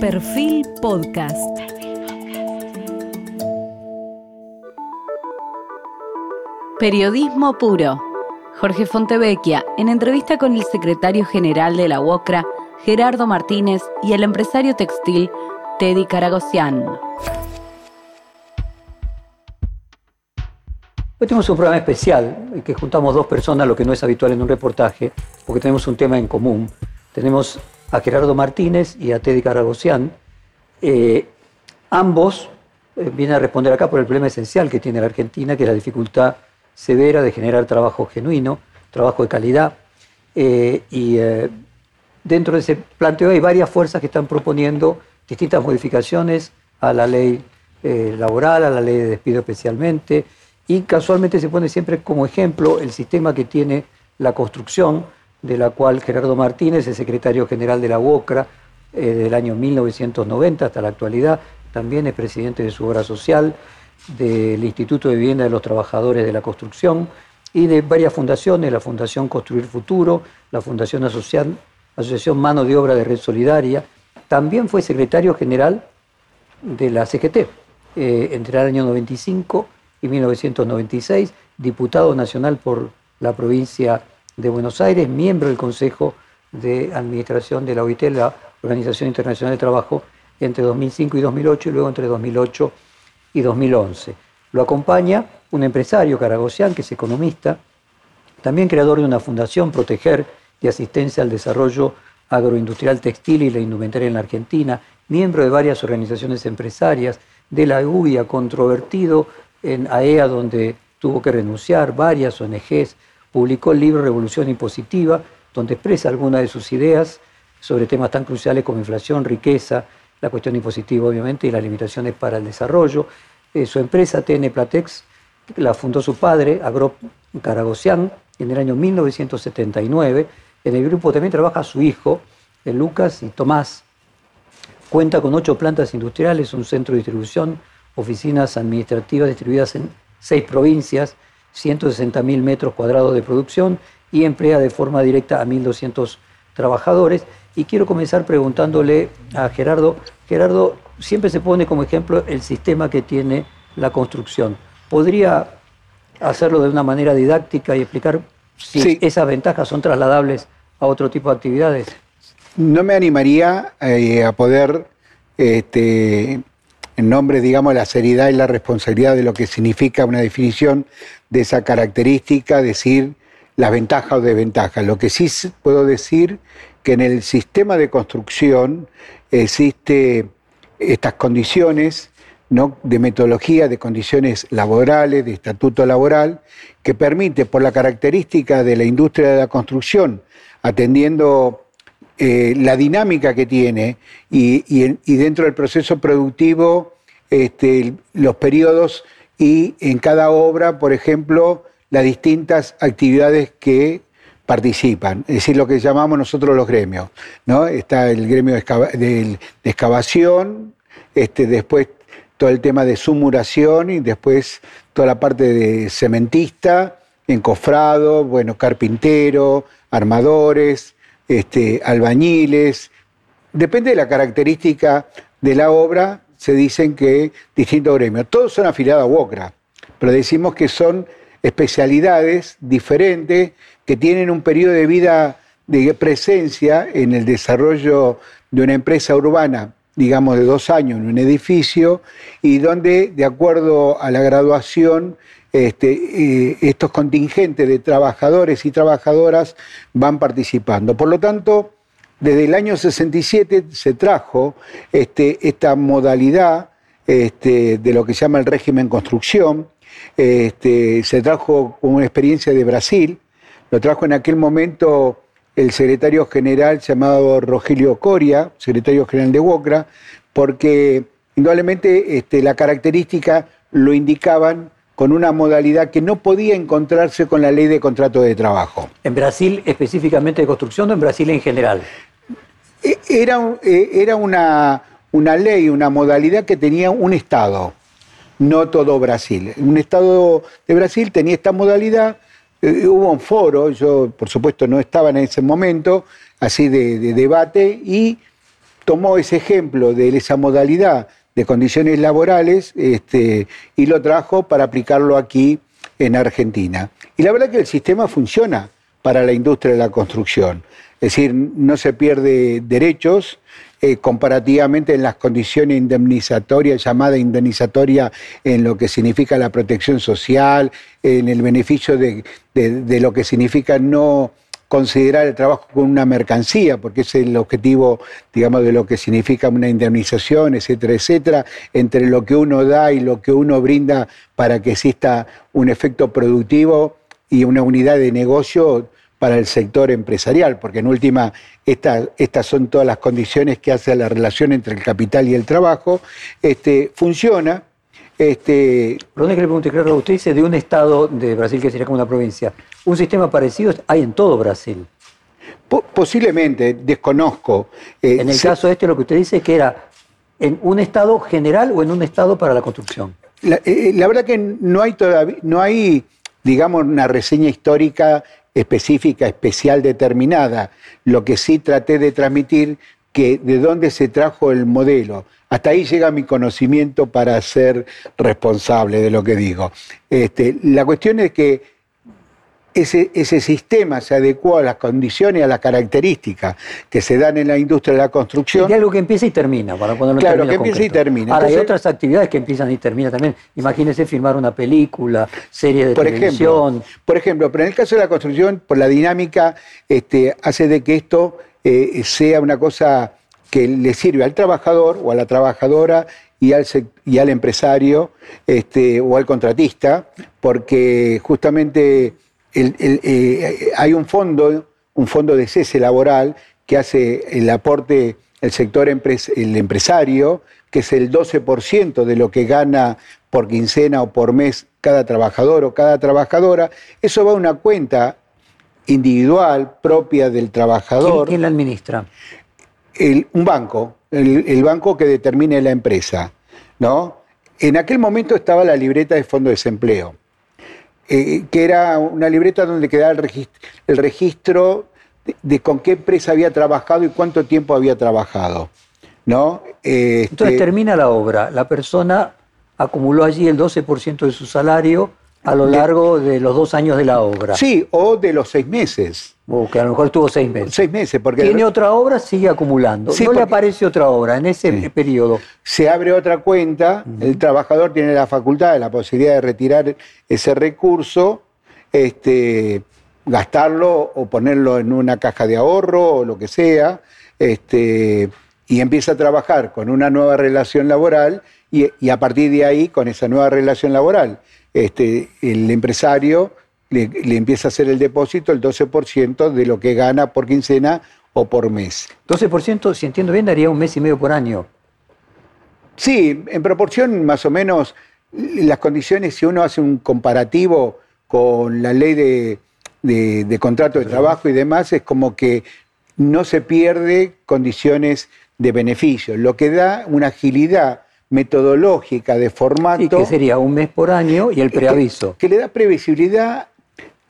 Perfil Podcast. Periodismo puro. Jorge Fontevecchia, en entrevista con el secretario general de la UOCRA, Gerardo Martínez, y el empresario textil, Teddy Caragosian. Hoy tenemos un programa especial en que juntamos dos personas, lo que no es habitual en un reportaje, porque tenemos un tema en común. Tenemos a Gerardo Martínez y a Teddy Caragosian. Eh, ambos eh, vienen a responder acá por el problema esencial que tiene la Argentina, que es la dificultad severa de generar trabajo genuino, trabajo de calidad. Eh, y dentro de ese planteo hay varias fuerzas que están proponiendo distintas modificaciones a la ley laboral, a la ley de despido especialmente, y casualmente se pone siempre como ejemplo el sistema que tiene la construcción, de la cual Gerardo Martínez es secretario general de la UOCRA eh, del año 1990 hasta la actualidad, también es presidente de su obra social, del Instituto de Vivienda de los Trabajadores de la Construcción y de varias fundaciones, la Fundación Construir Futuro, la Fundación Asociación Mano de Obra de Red Solidaria. También fue secretario general de la CGT eh, entre el año 95 y 1996, diputado nacional por la provincia de Buenos Aires, miembro del Consejo de Administración de la OIT, la Organización Internacional de Trabajo, entre 2005 y 2008 y luego entre 2008 y 2011. Lo acompaña un empresario, Caragosian, que es economista, también creador de una fundación, Proteger, de asistencia al desarrollo agroindustrial textil y la indumentaria en la Argentina, miembro de varias organizaciones empresarias, de la UIA, controvertido en AEA, donde tuvo que renunciar, varias ONGs, publicó el libro Revolución Impositiva, donde expresa algunas de sus ideas sobre temas tan cruciales como inflación, riqueza, la cuestión impositiva obviamente y las limitaciones para el desarrollo. Eh, su empresa TN Platex la fundó su padre, Agrop Caragosian, en el año 1979. En el grupo también trabaja su hijo, eh, Lucas y Tomás. Cuenta con ocho plantas industriales, un centro de distribución, oficinas administrativas distribuidas en seis provincias, 160.000 metros cuadrados de producción y emplea de forma directa a 1.200 trabajadores. Y quiero comenzar preguntándole a Gerardo, Gerardo, siempre se pone como ejemplo el sistema que tiene la construcción. ¿Podría hacerlo de una manera didáctica y explicar si esas ventajas son trasladables a otro tipo de actividades? No me animaría eh, a poder este, en nombre, digamos, de la seriedad y la responsabilidad de lo que significa una definición de esa característica, decir las ventajas o desventajas. Lo que sí puedo decir que en el sistema de construcción existe estas condiciones ¿no? de metodología, de condiciones laborales, de estatuto laboral, que permite, por la característica de la industria de la construcción, atendiendo eh, la dinámica que tiene y, dentro del proceso productivo este, los periodos y en cada obra, por ejemplo, las distintas actividades que participan, es decir, lo que llamamos nosotros los gremios. ¿no? Está el gremio de, excavación, este, después todo el tema de sumuración y después toda la parte de cementista, encofrado, bueno, carpintero, armadores, este, albañiles. Depende de la característica de la obra, se dicen que distintos gremios. Todos son afiliados a WOCRA, pero decimos que son especialidades diferentes que tienen un periodo de vida de presencia en el desarrollo de una empresa urbana, digamos de dos años en un edificio, y donde, de acuerdo a la graduación, este, eh, estos contingentes de trabajadores y trabajadoras van participando. Por lo tanto, desde el año 67 se trajo este, esta modalidad este, de lo que se llama el régimen construcción, se trajo como una experiencia de Brasil, lo trajo en aquel momento el secretario general llamado Rogelio Coria, secretario general de UOCRA, porque indudablemente la característica lo indicaban con una modalidad que no podía encontrarse con la ley de contrato de trabajo. ¿En Brasil específicamente de construcción o en Brasil en general? E, era, e, era una, una ley, una modalidad que tenía un Estado, no todo Brasil. Un Estado de Brasil tenía esta modalidad, eh, hubo un foro, yo por supuesto no estaba en ese momento, así de, de debate, y tomó ese ejemplo de esa modalidad de condiciones laborales este, y lo trajo para aplicarlo aquí en Argentina. Y la verdad que el sistema funciona para la industria de la construcción. Es decir, no se pierde derechos eh, comparativamente en las condiciones indemnizatorias, llamada indemnizatoria en lo que significa la protección social, en el beneficio de, de lo que significa no considerar el trabajo como una mercancía, porque es el objetivo, digamos, de lo que significa una indemnización, etcétera, etcétera, entre lo que uno da y lo que uno brinda para que exista un efecto productivo y una unidad de negocio para el sector empresarial, porque en última estas son todas las condiciones que hace la relación entre el capital y el trabajo, este, funciona, este... Perdón que le pregunte, claro, usted dice de un estado de Brasil que sería como una provincia. ¿Un sistema parecido hay en todo Brasil? posiblemente, desconozco. Eh, en el caso este lo que usted dice es que era en un estado general o en un estado para la construcción. La, eh, eh, la verdad que no hay todavía, no hay, digamos, una reseña histórica específica, especial, determinada. Lo que sí traté de transmitir que de dónde se trajo el modelo. Hasta ahí llega mi conocimiento para ser responsable de lo que digo. Este, la cuestión es que ese, ese, sistema se adecuó a las condiciones, a las características que se dan en la industria de la construcción. Y algo que empieza y termina, para ponerlo Claro, que empieza y termina. Ahora, hay otras actividades que empiezan y terminan también. Imagínese filmar una película, serie de por televisión. Ejemplo, por ejemplo, pero en el caso de la construcción, por la dinámica, este, hace de que esto eh, sea una cosa que le sirve al trabajador o a la trabajadora y al, y al empresario este, o al contratista, porque justamente eh, hay un fondo, un fondo de cese laboral que hace el aporte el sector el empresario, que es el 12% de lo que gana por quincena o por mes cada trabajador o cada trabajadora. Eso va a una cuenta individual propia del trabajador. ¿Quién, la administra? un banco, el, banco que determine la empresa. ¿no? En aquel momento estaba la libreta de fondo de desempleo, eh, que era una libreta donde quedaba el registro, el registro de, con qué empresa había trabajado y cuánto tiempo había trabajado. ¿no? Este Entonces termina la obra, la persona acumuló allí el 12% de su salario a lo largo de los dos años de la obra. Sí, o de los seis meses. O que a lo mejor estuvo seis meses. Seis meses, porque... Tiene otra obra, sigue acumulando. no le aparece otra obra en ese periodo. Se abre otra cuenta, el trabajador tiene la facultad, la posibilidad de retirar ese recurso, este, gastarlo o ponerlo en una caja de ahorro o lo que sea, este, y empieza a trabajar con una nueva relación laboral y, y a partir de ahí, con esa nueva relación laboral, este, el empresario le, empieza a hacer el depósito el 12% de lo que gana por quincena o por mes. 12%, si entiendo bien, daría un mes y medio por año. Sí, en proporción más o menos las condiciones, si uno hace un comparativo con la ley de, de contrato de trabajo y demás, es como que no se pierde condiciones de beneficio, lo que da una agilidad metodológica de formato. ¿Y que sería un mes por año y el preaviso. Que, le da previsibilidad.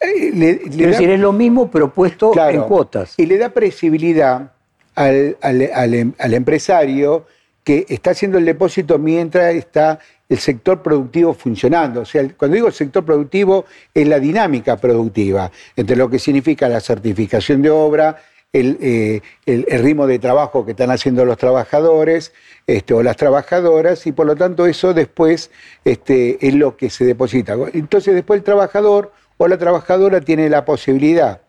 Eh, es decir, es lo mismo pero puesto en cuotas. Y le da previsibilidad al, al, empresario que está haciendo el depósito mientras está el sector productivo funcionando. O sea, cuando digo sector productivo, es la dinámica productiva, entre lo que significa la certificación de obra, eh, el, ritmo de trabajo que están haciendo los trabajadores este, o las trabajadoras y por lo tanto eso después este, es lo que se deposita. Entonces después el trabajador o la trabajadora tiene la posibilidad,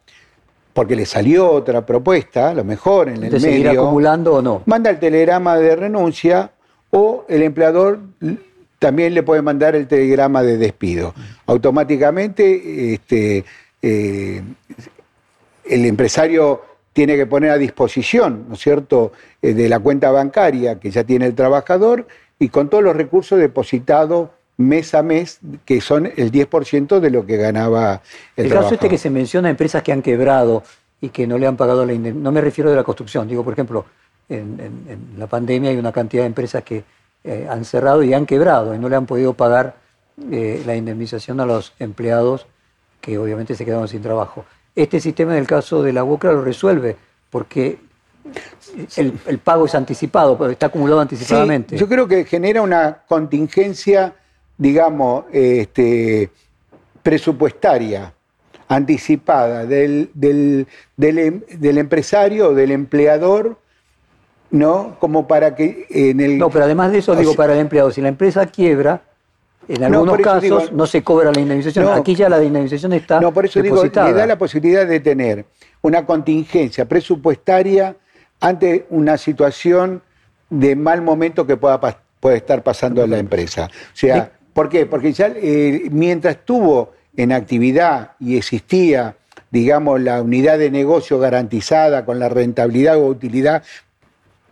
porque le salió otra propuesta, a lo mejor en el ¿De seguir acumulando o no? Manda el telegrama de renuncia o el empleador también le puede mandar el telegrama de despido. Automáticamente este, eh, el empresario tiene que poner a disposición, ¿no es cierto?, eh, de la cuenta bancaria que ya tiene el trabajador y con todos los recursos depositados mes a mes, que son el 10% de lo que ganaba el, el caso este que se menciona empresas que han quebrado y que no le han pagado la no me refiero de la construcción, digo, por ejemplo, en, la pandemia hay una cantidad de empresas que eh, han cerrado y han quebrado y no le han podido pagar eh, la indemnización a los empleados que obviamente se quedaron sin trabajo. Este sistema, en el caso de la UOCRA, lo resuelve, porque el, pago es anticipado, está acumulado anticipadamente. yo creo que genera una contingencia, digamos, este, presupuestaria anticipada del, del, del, del empresario o del empleador ¿no? Como para que en el... No, pero además de eso, digo, para el empleado, si la empresa quiebra, en algunos casos no se cobra la indemnización. Aquí ya la indemnización está No, por eso digo, le da la posibilidad de tener una contingencia presupuestaria ante una situación de mal momento que pueda puede estar pasando en la empresa. O sea, ¿por qué? Porque ya eh, mientras estuvo en actividad y existía digamos, la unidad de negocio garantizada con la rentabilidad o utilidad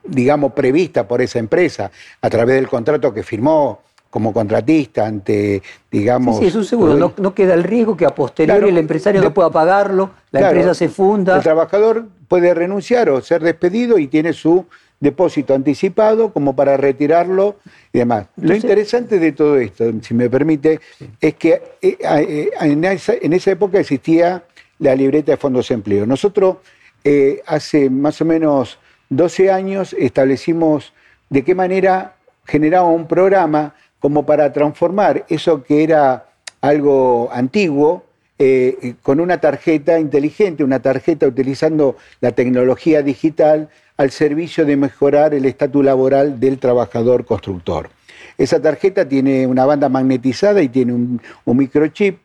digamos, prevista por esa empresa a través del contrato que firmó como contratista ante, digamos... Sí, es un seguro, no, queda el riesgo que a posteriori el empresario no pueda pagarlo, la empresa se funda... El trabajador puede renunciar o ser despedido y tiene su depósito anticipado como para retirarlo y demás. Lo interesante de todo esto, si me permite, es que eh, eh, en esa, en esa época existía la libreta de fondos de empleo. Nosotros eh, hace más o menos 12 años establecimos de qué manera generaba un programa como para transformar eso que era algo antiguo eh, con una tarjeta inteligente, una tarjeta utilizando la tecnología digital al servicio de mejorar el estatus laboral del trabajador constructor. Esa tarjeta tiene una banda magnetizada y tiene un, microchip.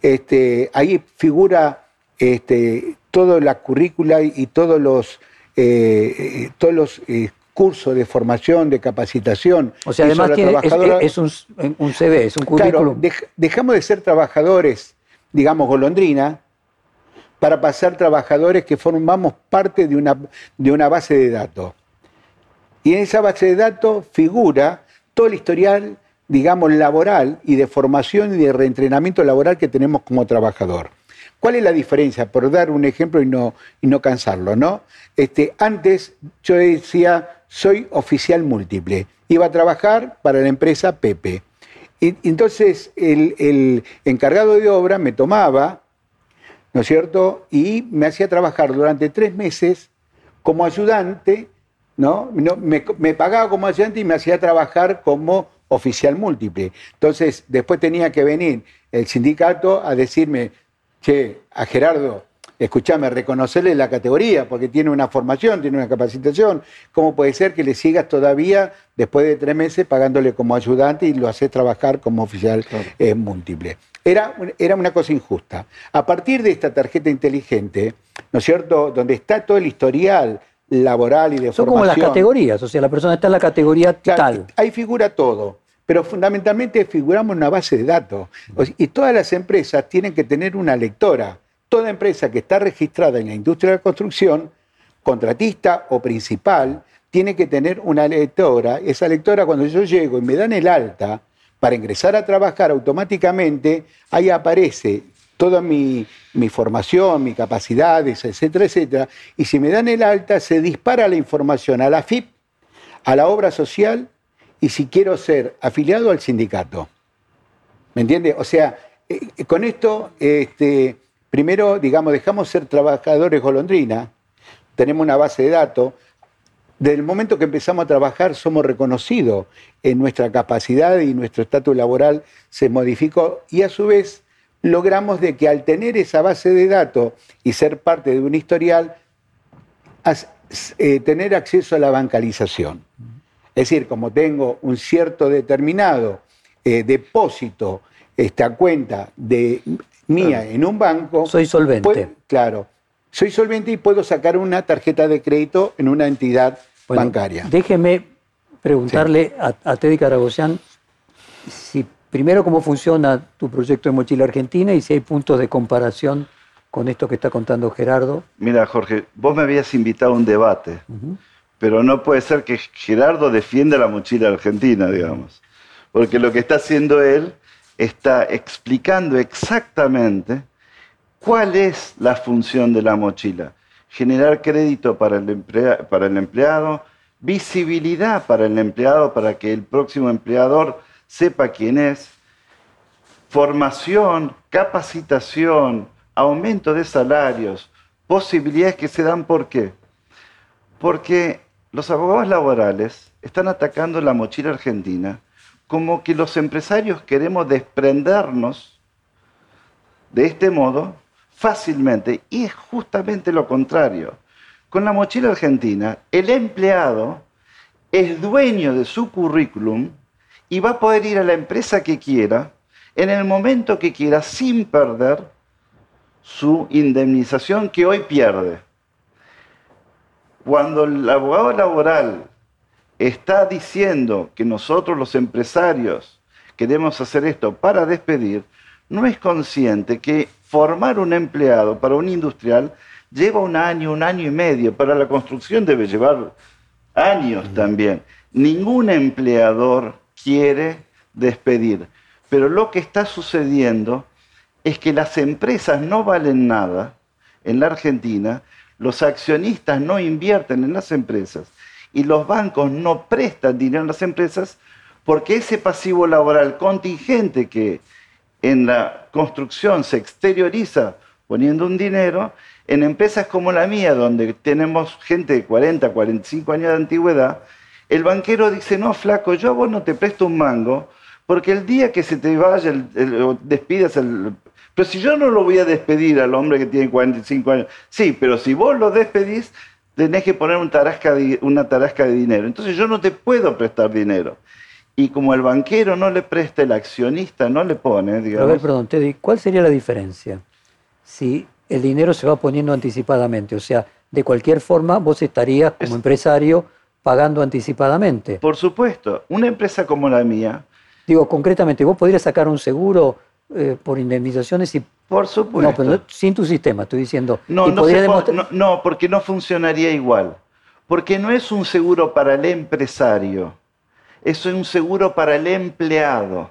Este, ahí figura este, toda la currícula y todos los eh, eh, todos los eh, cursos de formación, de capacitación. O sea, además es, un, CV, es un currículum. dejamos de ser trabajadores, digamos, golondrina, para pasar trabajadores que formamos parte de una, de una base de datos. Y en esa base de datos figura todo el historial, digamos, laboral y de formación y de reentrenamiento laboral que tenemos como trabajador. ¿Cuál es la diferencia? Por dar un ejemplo y no, y no cansarlo, ¿no? Este, antes yo decía, soy oficial múltiple. Iba a trabajar para la empresa Pepe. Y, entonces el, encargado de obra me tomaba, ¿no es cierto? Y me hacía trabajar durante tres meses como ayudante, ¿no? me, me pagaba como ayudante y me hacía trabajar como oficial múltiple. Entonces, después tenía que venir el sindicato a decirme, che, a Gerardo, escúchame, reconocerle la categoría, porque tiene una formación, tiene una capacitación. ¿Cómo puede ser que le sigas todavía, después de tres meses, pagándole como ayudante y lo haces trabajar como oficial eh, múltiple? Era, era una cosa injusta. A partir de esta tarjeta inteligente, ¿no es cierto?, donde está todo el historial laboral y de Son como las categorías, o sea, la persona está en la categoría tal. Ahí figura todo pero fundamentalmente figuramos una base de datos. Y todas las empresas tienen que tener una lectora. Toda empresa que está registrada en la industria de la construcción, contratista o principal, tiene que tener una lectora. Esa lectora, cuando yo llego y me dan el alta para ingresar a trabajar automáticamente, ahí aparece toda mi, mi, formación, mis capacidades, etcétera, etcétera. Y si me dan el alta, se dispara la información a la FIP, a la obra social y si quiero ser afiliado al sindicato. ¿Me entiende? O sea, eh, con esto, este, primero, digamos, dejamos ser trabajadores golondrina, tenemos una base de datos. Desde el momento que empezamos a trabajar, somos reconocidos en nuestra capacidad y nuestro estatus laboral se modificó y a su vez logramos de que al tener esa base de datos y ser parte de un historial, eh, tener acceso a la bancarización. Es decir, como tengo un cierto determinado eh, depósito, esta cuenta de mía en un banco. Soy solvente. claro, soy solvente y puedo sacar una tarjeta de crédito en una entidad bancaria. Déjeme preguntarle a, a, Teddy Caragosian si primero cómo funciona tu proyecto de mochila argentina y si hay puntos de comparación con esto que está contando Gerardo. Mira, Jorge, vos me habías invitado a un debate pero no puede ser que Gerardo defienda la mochila argentina, digamos. Porque lo que está haciendo él está explicando exactamente cuál es la función de la mochila. Generar crédito para el, empleado, visibilidad para el empleado, para que el próximo empleador sepa quién es, formación, capacitación, aumento de salarios, posibilidades que se dan por qué Porque los abogados laborales están atacando la mochila argentina como que los empresarios queremos desprendernos de este modo fácilmente. Y es justamente lo contrario. Con la mochila argentina, el empleado es dueño de su currículum y va a poder ir a la empresa que quiera en el momento que quiera sin perder su indemnización que hoy pierde. Cuando el abogado laboral está diciendo que nosotros los empresarios queremos hacer esto para despedir, no es consciente que formar un empleado para un industrial lleva un año, un año y medio. Para la construcción debe llevar años también. Ningún empleador quiere despedir. Pero lo que está sucediendo es que las empresas no valen nada en la Argentina, los accionistas no invierten en las empresas y los bancos no prestan dinero a las empresas porque ese pasivo laboral contingente que en la construcción se exterioriza poniendo un dinero, en empresas como la mía, donde tenemos gente de 40, 45 años de antigüedad, el banquero dice, no, flaco, yo a vos no te presto un mango, porque el día que se te vaya, el, despidas el... Pero si yo no lo voy a despedir al hombre que tiene 45 años, sí, pero si vos lo despedís, tenés que poner un tarasca una tarasca de dinero. Entonces yo no te puedo prestar dinero. Y como el banquero no le presta, el accionista no le pone, digamos... A ver, perdón, Teddy, ¿cuál sería la diferencia? Si el dinero se va poniendo anticipadamente. O sea, de cualquier forma, vos estarías como empresario pagando anticipadamente. Por supuesto, una empresa como la mía. Digo, concretamente, vos podrías sacar un seguro eh, por indemnización y... Por supuesto. No, pero sin tu sistema, estoy diciendo. No, no, no, porque no funcionaría igual. Porque no es un seguro para el empresario, es un seguro para el empleado.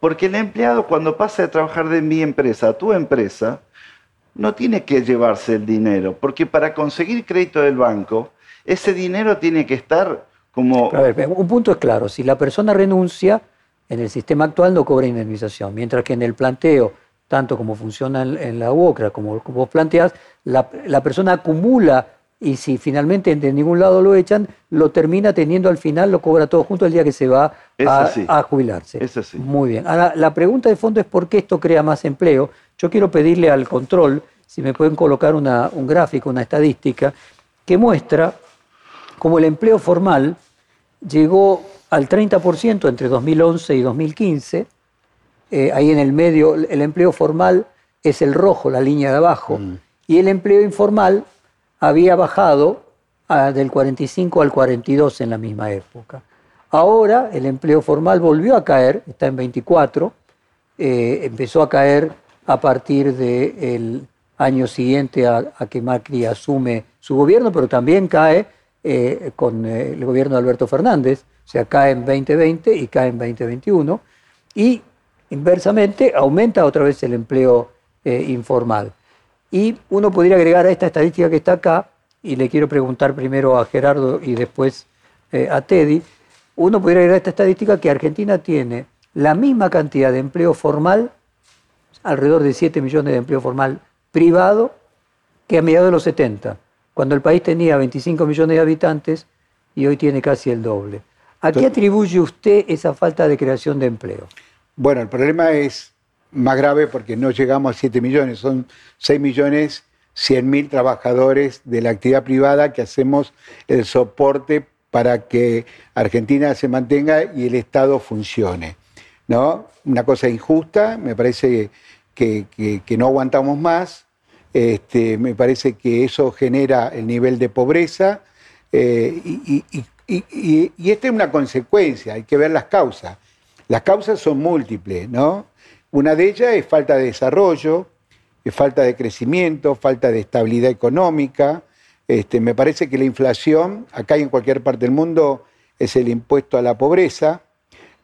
Porque el empleado cuando pasa de trabajar de mi empresa a tu empresa, no tiene que llevarse el dinero, porque para conseguir crédito del banco, ese dinero tiene que estar como... A ver, un punto es claro, si la persona renuncia, en el sistema actual no cobra indemnización, mientras que en el planteo, tanto como funciona en, la UOCRA, como, como vos planteás, la, la persona acumula y si finalmente de ningún lado lo echan, lo termina teniendo al final, lo cobra todo junto el día que se va a, jubilarse. Es así. Muy bien. Ahora, la pregunta de fondo es por qué esto crea más empleo. Yo quiero pedirle al control si me pueden colocar un gráfico, una estadística, que muestra cómo el empleo formal llegó al 30% entre 2011 y 2015. Eh, ahí en el medio, el empleo formal es el rojo, la línea de abajo, mm. y el empleo informal había bajado del 45 al 42 en la misma época. Ahora el empleo formal volvió a caer, está en 24, eh, empezó a caer a partir del año siguiente a, que Macri asume su gobierno, pero también cae eh, con eh, el gobierno de Alberto Fernández, o sea, cae en 2020 y cae en 2021, y inversamente aumenta otra vez el empleo informal. Y uno podría agregar a esta estadística que está acá, y le quiero preguntar primero a Gerardo y después eh, a Teddy, uno podría agregar a esta estadística que Argentina tiene la misma cantidad de empleo formal, alrededor de 7 millones de empleo formal privado, que a mediados de los 70, cuando el país tenía 25 millones de habitantes y hoy tiene casi el doble. ¿A qué atribuye usted esa falta de creación de empleo? Bueno, el problema es más grave porque no llegamos a 7 millones, son 6 millones 100 mil trabajadores de la actividad privada que hacemos el soporte para que Argentina se mantenga y el Estado funcione. ¿no? Una cosa injusta, me parece que, no aguantamos más, este, me parece que eso genera el nivel de pobreza eh, y, esta es una consecuencia, hay que ver las causas. Las causas son múltiples, ¿no? Una de ellas es falta de desarrollo, es falta de crecimiento, falta de estabilidad económica. Este, me parece que la inflación, acá y en cualquier parte del mundo, es el impuesto a la pobreza.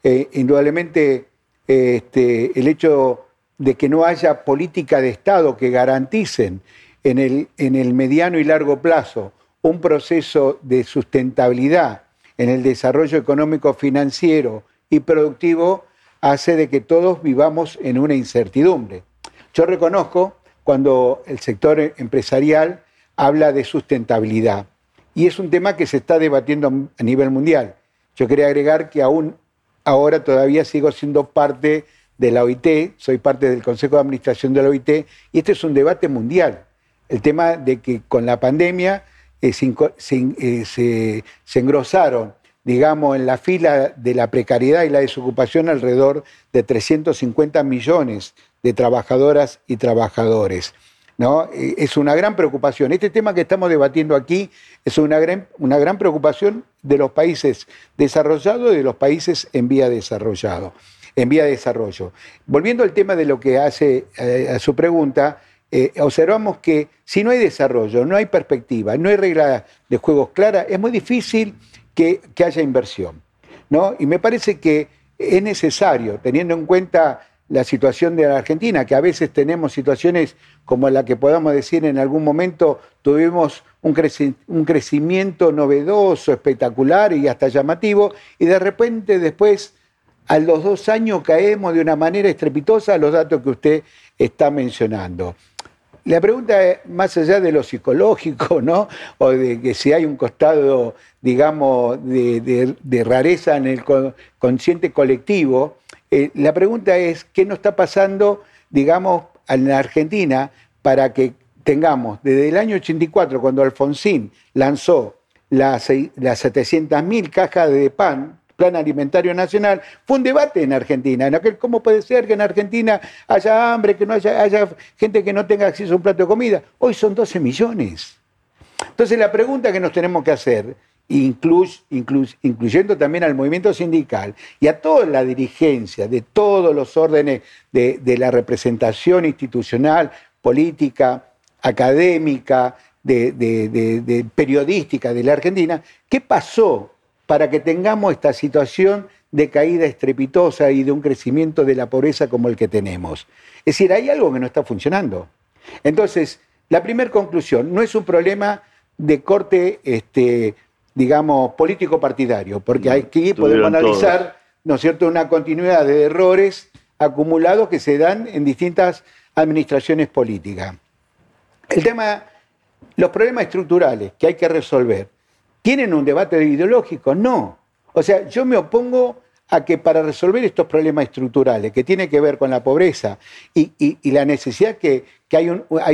Eh, indudablemente, este, el hecho de que no haya política de Estado que garanticen en el, en el mediano y largo plazo un proceso de sustentabilidad en el desarrollo económico, financiero y productivo, hace de que todos vivamos en una incertidumbre. Yo reconozco cuando el sector empresarial habla de sustentabilidad, y es un tema que se está debatiendo a nivel mundial. Yo quería agregar que aún ahora todavía sigo siendo parte de la OIT, soy parte del Consejo de Administración de la OIT, y este es un debate mundial. El tema de que con la pandemia eh, eh, se, engrosaron, digamos, en la fila de la precariedad y la desocupación alrededor de 350 millones de trabajadoras y trabajadores. ¿no? Eh, es una gran preocupación. Este tema que estamos debatiendo aquí es una gran, una gran preocupación de los países desarrollados y de los países en vía de desarrollado en vía de desarrollo. Volviendo al tema de lo que hace eh, a su pregunta, eh, observamos que si no hay desarrollo, no hay perspectiva, no hay reglas de juegos claras, es muy difícil que, haya inversión. ¿no? Y me parece que es necesario, teniendo en cuenta la situación de la Argentina, que a veces tenemos situaciones como la que podamos decir en algún momento tuvimos un, crecimiento novedoso, espectacular y hasta llamativo, y de repente después a los dos años caemos de una manera estrepitosa a los datos que usted está mencionando. La pregunta es, más allá de lo psicológico, ¿no? O de que si hay un costado, digamos, de, rareza en el consciente colectivo, eh, la pregunta es, ¿qué nos está pasando, digamos, en la Argentina para que tengamos, desde el año 84, cuando Alfonsín lanzó las, las 700.000 cajas de pan, Plan Alimentario Nacional, fue un debate en Argentina, en aquel cómo puede ser que en Argentina haya hambre, que no haya, haya gente que no tenga acceso a un plato de comida. Hoy son 12 millones. Entonces la pregunta que nos tenemos que hacer, incluyendo también al movimiento sindical y a toda la dirigencia de todos los órdenes de, la representación institucional, política, académica, periodística de la Argentina, ¿qué pasó para que tengamos esta situación de caída estrepitosa y de un crecimiento de la pobreza como el que tenemos. Es decir, hay algo que no está funcionando. Entonces, la primera conclusión, no es un problema de corte, este, digamos, político-partidario, porque aquí podemos analizar, ¿no es cierto?, una continuidad de errores acumulados que se dan en distintas administraciones políticas. El tema, los problemas estructurales que hay que resolver ¿Tienen un debate ideológico? No. O sea, yo me opongo a que para resolver estos problemas estructurales que tienen que ver con la pobreza y, la necesidad que, hay,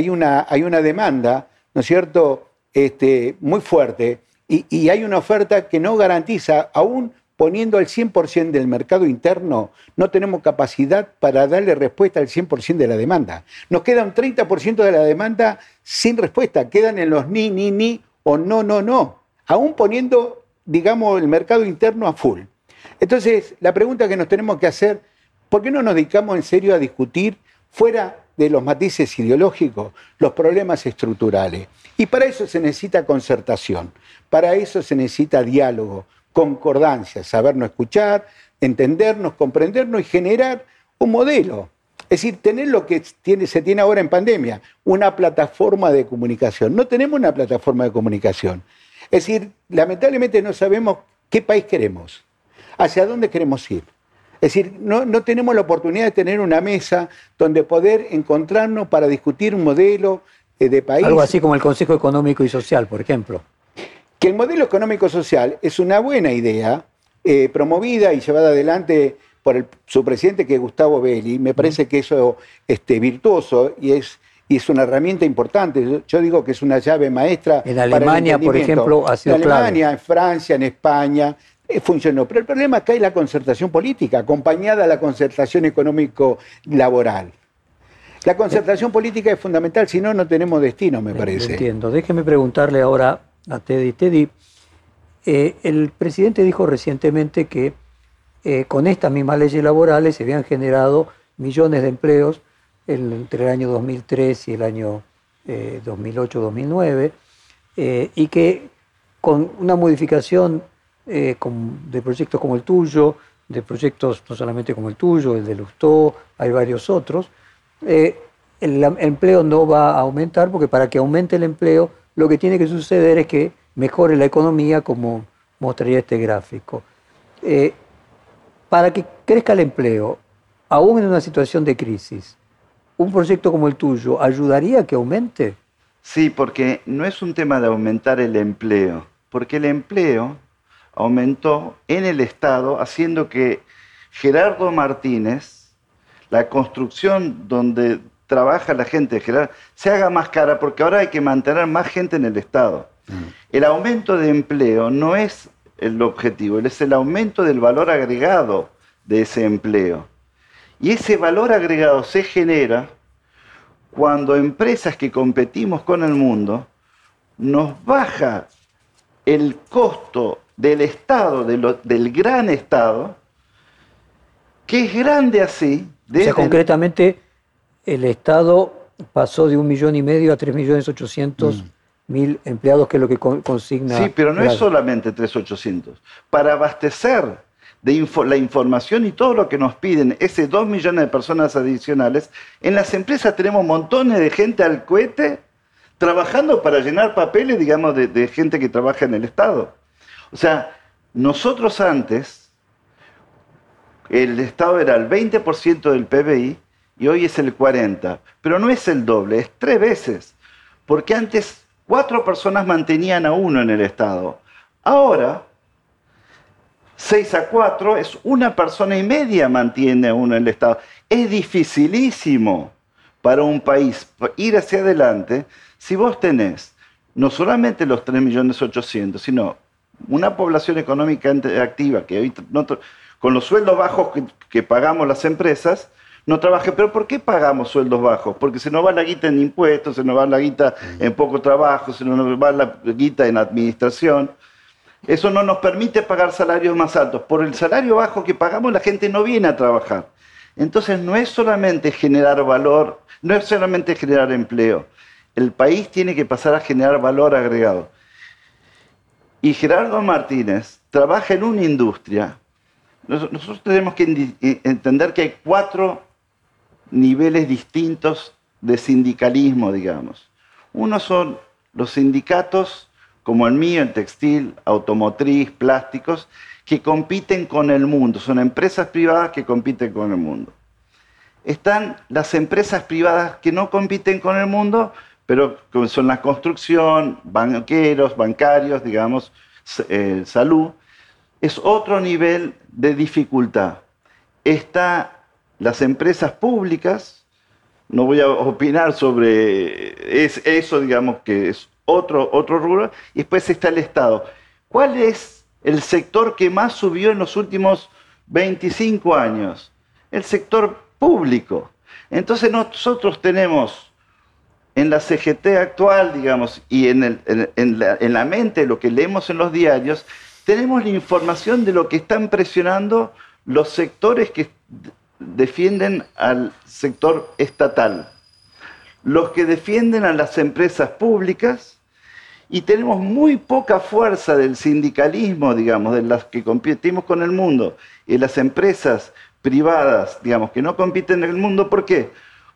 una, demanda, ¿no es cierto?, este, muy fuerte y, hay una oferta que no garantiza, aún poniendo el 100% del mercado interno, no tenemos capacidad para darle respuesta al 100% de la demanda. Nos queda un 30% de la demanda sin respuesta, quedan en los ni, ni, ni o no, no, no aún poniendo, digamos, el mercado interno a full. Entonces, la pregunta que nos tenemos que hacer, ¿por qué no nos dedicamos en serio a discutir fuera de los matices ideológicos los problemas estructurales? Y para eso se necesita concertación, para eso se necesita diálogo, concordancia, sabernos escuchar, entendernos, comprendernos y generar un modelo. Es decir, tener lo que se tiene ahora en pandemia, una plataforma de comunicación. No tenemos una plataforma de comunicación. Es decir, lamentablemente no sabemos qué país queremos, hacia dónde queremos ir. Es decir, no, tenemos la oportunidad de tener una mesa donde poder encontrarnos para discutir un modelo eh, de país. Algo así como el Consejo Económico y Social, por ejemplo. Que el modelo económico-social es una buena idea, eh, promovida y llevada adelante por su presidente, que es Gustavo Belli. Me parece que eso es este, virtuoso y es y es una herramienta importante. Yo digo que es una llave maestra. En Alemania, por ejemplo, ha sido En Alemania, en Francia, en España, eh, funcionó. Pero el problema es la concertación política, acompañada a la concertación económico-laboral. La concertación política es fundamental, si no, no tenemos destino, me parece. Entiendo. Déjeme preguntarle ahora a Teddy. Teddy, eh, el presidente dijo recientemente que eh, con estas mismas leyes laborales se habían generado millones de empleos entre el año 2003 y el año 2008-2009, eh, eh, y que con una modificación eh, de proyectos como el tuyo, de proyectos no solamente como el tuyo, el de Lustó, hay varios otros, el, el empleo no va a aumentar porque para que aumente el empleo lo que tiene que suceder es que mejore la economía como mostraría este gráfico. para que crezca el empleo, aún en una situación de crisis, ¿Un proyecto como el tuyo ayudaría a que aumente? Sí, porque no es un tema de aumentar el empleo, Porque el empleo aumentó en el Estado, haciendo que Gerardo Martínez, la construcción donde trabaja la gente de Gerardo, se haga más cara porque ahora hay que mantener más gente en el Estado. Mm. El aumento de empleo no es el objetivo, es el aumento del valor agregado de ese empleo. Y ese valor agregado se genera cuando empresas que competimos con el mundo nos baja el costo del Estado, del gran Estado, que es grande así. O sea, concretamente, el Estado pasó de un millón y medio a tres millones ochocientos mm. mil empleados, que es lo que consigna. Sí, pero no es solamente tres ochocientos. Para abastecer de la información y todo lo que nos piden, ese dos millones de personas adicionales, en las empresas tenemos montones de gente al cohete trabajando para llenar papeles, digamos, de, gente que trabaja en el Estado. O sea, nosotros antes, el Estado era el 20% del PBI y hoy es el 40%, pero no es el doble, es tres veces, porque antes cuatro personas mantenían a uno en el Estado. Ahora, 6 a 4 es una persona y media mantiene a uno en el Estado. Es dificilísimo para un país ir hacia adelante si vos tenés no solamente los 3.800.000, sino una población económica activa que hoy con los sueldos bajos que, pagamos las empresas, no trabaje. ¿Pero por qué pagamos sueldos bajos? Porque se nos va la guita en impuestos, se nos va la guita en poco trabajo, se nos va la guita en administración. Eso no nos permite pagar salarios más altos. Por el salario bajo que pagamos, la gente no viene a trabajar. Entonces no es solamente generar valor, no es solamente generar empleo, el país tiene que pasar a generar valor agregado. Y Gerardo Martínez trabaja en una industria. Nosotros tenemos que entender que hay cuatro niveles distintos de sindicalismo, digamos. Uno son los sindicatos, como el mío, en textil, automotriz, plásticos, que compiten con el mundo. Son empresas privadas que compiten con el mundo. Están las empresas privadas que no compiten con el mundo, pero son la construcción, banqueros, bancarios, digamos, eh, salud, es otro nivel de dificultad. Está las empresas públicas, no voy a opinar sobre eso, digamos que es otro, otro rubro, y después está el Estado. ¿Cuál es el sector que más subió en los últimos 25 años? El sector público. Entonces nosotros tenemos en la CGT actual, digamos, y en, la, mente, lo que leemos en los diarios, tenemos la información de lo que están presionando los sectores que defienden al sector estatal, los que defienden a las empresas públicas, y tenemos muy poca fuerza del sindicalismo, digamos, de las que competimos con el mundo, y las empresas privadas, digamos, que no compiten en el mundo. ¿Por qué?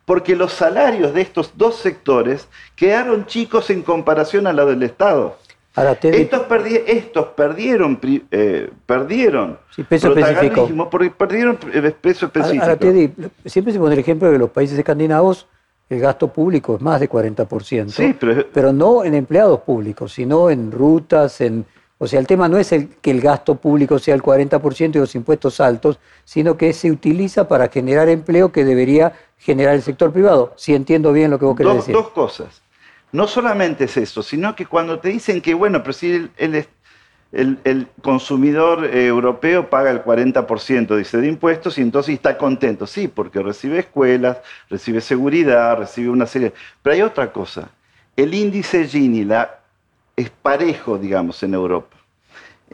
porque los salarios de estos dos sectores quedaron chicos en comparación a la del Estado. estos, perdieron, eh, perdieron peso protagonismo porque perdieron eh, peso específico. Ahora, Teddy, siempre se pone el ejemplo de los países escandinavos, el gasto público es más de 40%, sí, pero... pero no en empleados públicos, sino en rutas, en o sea, el tema no es el, que el gasto público sea el 40% y los impuestos altos, sino que se utiliza para generar empleo que debería generar el sector privado. Si entiendo bien lo que vos querés decir. Dos cosas. No solamente es eso, sino que cuando te dicen que, bueno, pero si el, el, consumidor eh, europeo paga el 40%, dice, de impuestos y entonces está contento. Sí, porque recibe escuelas, recibe seguridad, recibe una serie... Pero hay otra cosa. El índice Gini, la es parejo, digamos, en Europa.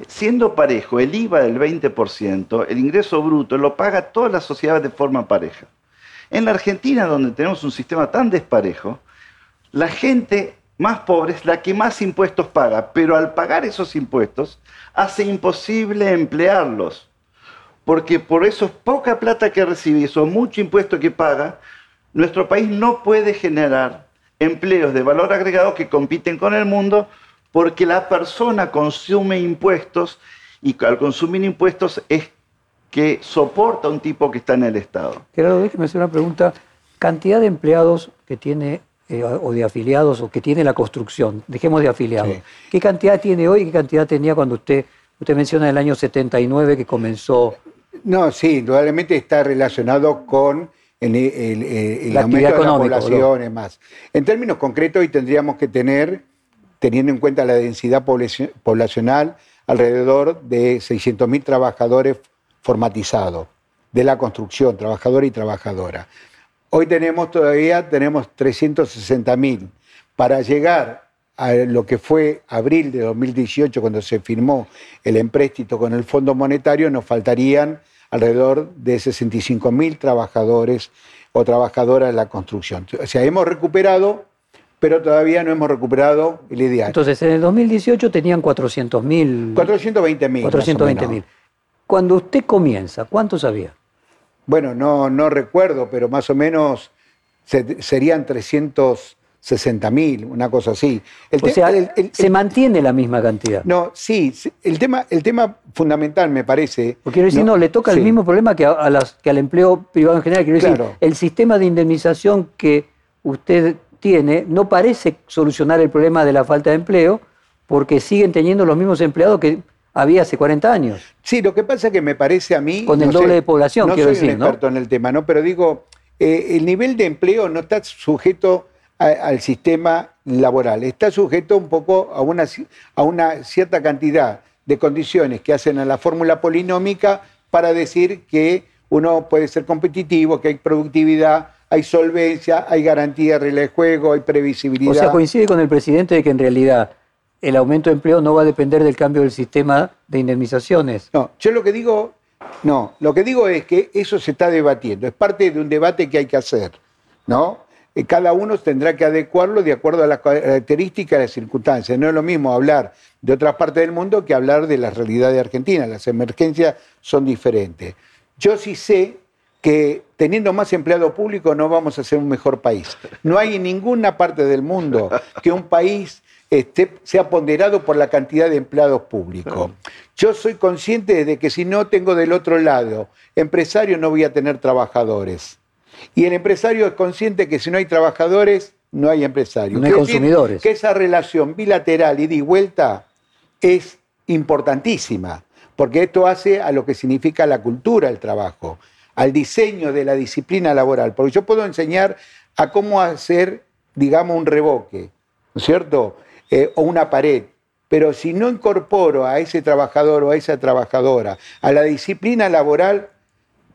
Siendo parejo el IVA del 20%, el ingreso bruto lo paga toda la sociedad de forma pareja. En la Argentina, donde tenemos un sistema tan desparejo, la gente más pobre es la que más impuestos paga, pero al pagar esos impuestos hace imposible emplearlos, porque por eso es poca plata que recibe y eso mucho impuesto que paga, nuestro país no puede generar empleos de valor agregado que compiten con el mundo porque la persona consume impuestos y al consumir impuestos es que soporta un tipo que está en el Estado. Gerardo, déjeme hacer una pregunta. Cantidad de empleados que tiene eh, o de afiliados o que tiene la construcción, dejemos de afiliados, Sí. ¿qué cantidad tiene hoy y qué cantidad tenía cuando usted, usted menciona el año 79 que comenzó No, sí, indudablemente está relacionado con el, el- el- el La aumento de la población y más. En términos concretos, hoy tendríamos que tener, teniendo en cuenta la densidad poblaci- poblacional, alrededor de 600.000 trabajadores formatizados de la construcción, trabajador y trabajadora. Hoy tenemos todavía tenemos 360.000. Para llegar a lo que fue abril de 2018, cuando se firmó el empréstito con el Fondo Monetario, nos faltarían alrededor de 65.000 trabajadores o trabajadoras de la construcción. O sea, hemos recuperado, pero todavía no hemos recuperado el ideal. Entonces, en el 2018 tenían 400.000. 420.000. más o 420.000. menos. Cuando usted comienza, ¿cuántos había? Bueno, no, no recuerdo, pero más o menos se- serían 360.000, una cosa así. El O sea, el- el- se mantiene la misma cantidad. No, sí, el tema, el tema fundamental me parece. Porque quiero decir, no, le toca el mismo problema que, a, a las, que al empleo privado en general. Quiero decir, el sistema de indemnización que usted tiene no parece solucionar el problema de la falta de empleo porque siguen teniendo los mismos empleados que había hace 40 años. Sí, lo que pasa es que me parece a mí. Con el doble de población, no quiero soy decir, un ¿no? experto en el tema, ¿no? Pero digo, eh, el nivel de empleo no está sujeto a- al sistema laboral, está sujeto un poco a una, a una cierta cantidad de condiciones que hacen a la fórmula polinómica para decir que uno puede ser competitivo, que hay productividad, hay solvencia, hay garantía de regla de juego, hay previsibilidad. O sea, coincide con el presidente de que en realidad el aumento de empleo no va a depender del cambio del sistema de indemnizaciones. No, yo lo que digo, no, lo que digo es que eso se está debatiendo, es parte de un debate que hay que hacer, ¿no? Eh, Cada uno tendrá que adecuarlo de acuerdo a las características y las circunstancias. No es lo mismo hablar de otras partes del mundo que hablar de la realidad de Argentina. Las emergencias son diferentes. Yo sí sé que teniendo más empleado público no vamos a ser un mejor país. No hay en ninguna parte del mundo que un país esté, sea ponderado por la cantidad de empleados públicos. Yo soy consciente de que si no tengo del otro lado empresario no voy a tener trabajadores. Y el empresario es consciente que si no hay trabajadores, no hay empresarios. No hay decir consumidores. Que esa relación bilateral, ida y vuelta, es importantísima, porque esto hace a lo que significa la cultura del trabajo, al diseño de la disciplina laboral, porque yo puedo enseñar a cómo hacer, digamos, un revoque, ¿no es cierto? Eh, o una pared, pero si no incorporo a ese trabajador o a esa trabajadora a la disciplina laboral,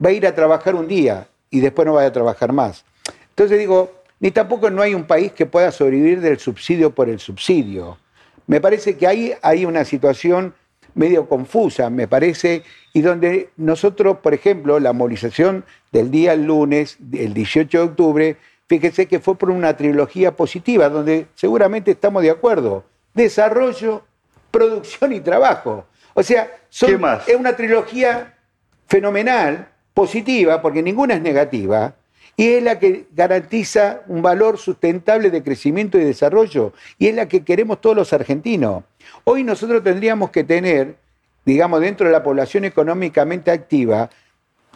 va a ir a trabajar un día y después no va a trabajar más. Entonces digo, ni tampoco no hay un país que pueda sobrevivir del subsidio por el subsidio. Me parece que ahí hay una situación medio confusa, me parece, y donde nosotros, por ejemplo, la movilización del día lunes, el 18 de octubre, fíjese que fue por una trilogía positiva, donde seguramente estamos de acuerdo. Desarrollo, producción y trabajo. O sea, es una trilogía fenomenal, positiva, porque ninguna es negativa, y es la que garantiza un valor sustentable de crecimiento y desarrollo, y es la que queremos todos los argentinos. Hoy nosotros tendríamos que tener, digamos, dentro de la población económicamente activa,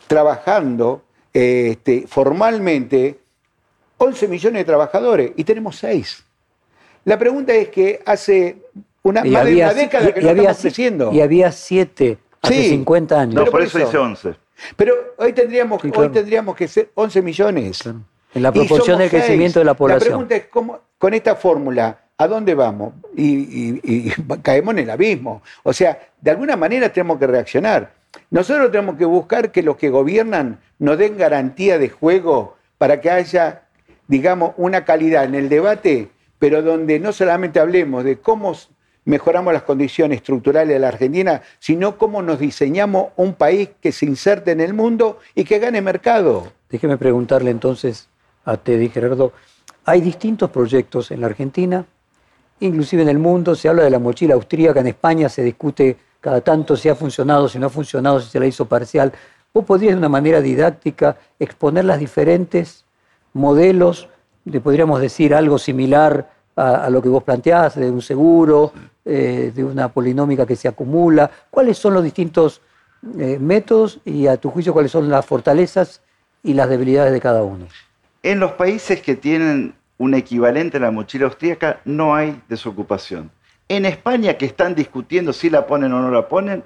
trabajando este, formalmente 11 millones de trabajadores, y tenemos 6. La pregunta es que hace una, Y más de una década y- que y no había estamos creciendo. Y había siete hace Sí. 50 años. No, Pero por por eso eso- dice 11. Pero hoy tendríamos, Sí, hoy tendríamos que ser 11 millones. Claro. En la proporción del seis. crecimiento de la población. La pregunta es, ¿cómo, con esta fórmula, ¿a dónde vamos? Y, y- y caemos en el abismo. O sea, de alguna manera tenemos que reaccionar. Nosotros tenemos que buscar que los que gobiernan nos den garantía de juego para que haya, digamos, una calidad en el debate, pero donde no solamente hablemos de cómo mejoramos las condiciones estructurales de la Argentina, sino cómo nos diseñamos un país que se inserte en el mundo y que gane mercado. Déjeme preguntarle entonces a Teddy Gerardo, hay distintos proyectos en la Argentina, inclusive en el mundo, se habla de la mochila austríaca, en España se discute cada tanto si ha funcionado, si no ha funcionado, si se la hizo parcial. ¿Vos podrías de una manera didáctica exponer las diferentes modelos, de, podríamos decir algo similar a, lo que vos planteás, de un seguro, eh, de una polinómica que se acumula? ¿Cuáles son los distintos eh, métodos y a tu juicio cuáles son las fortalezas y las debilidades de cada uno? En los países que tienen un equivalente a la mochila austríaca, no hay desocupación. En España, que están discutiendo si la ponen o no la ponen,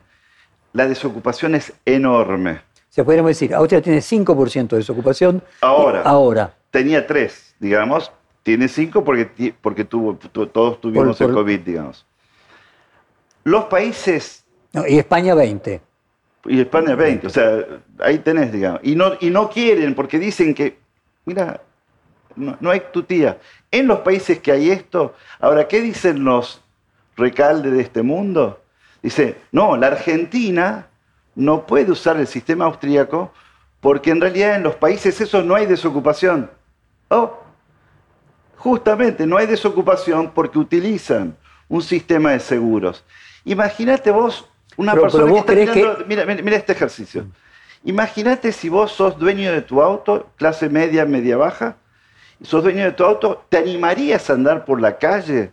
la desocupación es enorme. O sea, podríamos decir, Austria tiene 5% de desocupación. Ahora. Ahora. Tenía tres, digamos. Tiene cinco porque, ti- porque tuvo, tu- todos tuvimos Por- el por- COVID, digamos. Los países No, y España 20. Y España 20, o sea, ahí tenés, digamos. Y no, y no quieren porque dicen que, mira, no, no hay tutía. En los países que hay esto, ahora, ¿qué dicen los recaldes de este mundo? Dice, no, la Argentina no puede usar el sistema austríaco porque en realidad en los países esos no hay desocupación. Oh, justamente no hay desocupación porque utilizan un sistema de seguros. Imagínate vos una Pero- persona pero vos que está mirando- mira, mira, mira este ejercicio. Imagínate si vos sos dueño de tu auto, clase media, media baja, y sos dueño de tu auto, ¿te animarías a andar por la calle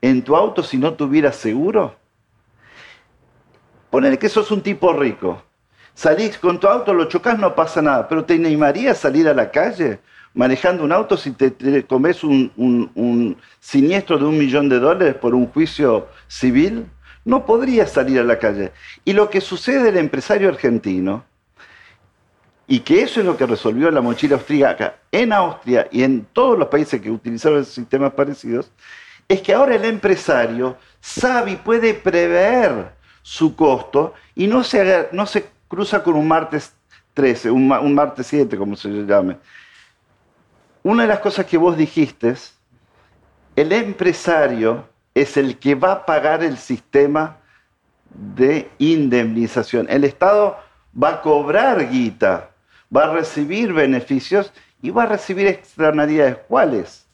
en tu auto si no tuvieras seguro? Ponele que sos un tipo rico. Salís con tu auto, lo chocas, no pasa nada. Pero ¿te animarías a salir a la calle manejando un auto si te, comes un siniestro de un millón de dólares por un juicio civil? No podrías salir a la calle. Y lo que sucede el empresario argentino, y que eso es lo que resolvió la mochila austríaca en Austria y en todos los países que utilizaron sistemas parecidos, es que ahora el empresario sabe y puede prever su costo y no se, no se cruza con un martes 13, un, un martes 7, como se llame. Una de las cosas que vos dijiste, el empresario es el que va a pagar el sistema de indemnización. El Estado va a cobrar guita, va a recibir beneficios y va a recibir externalidades. ¿Cuáles?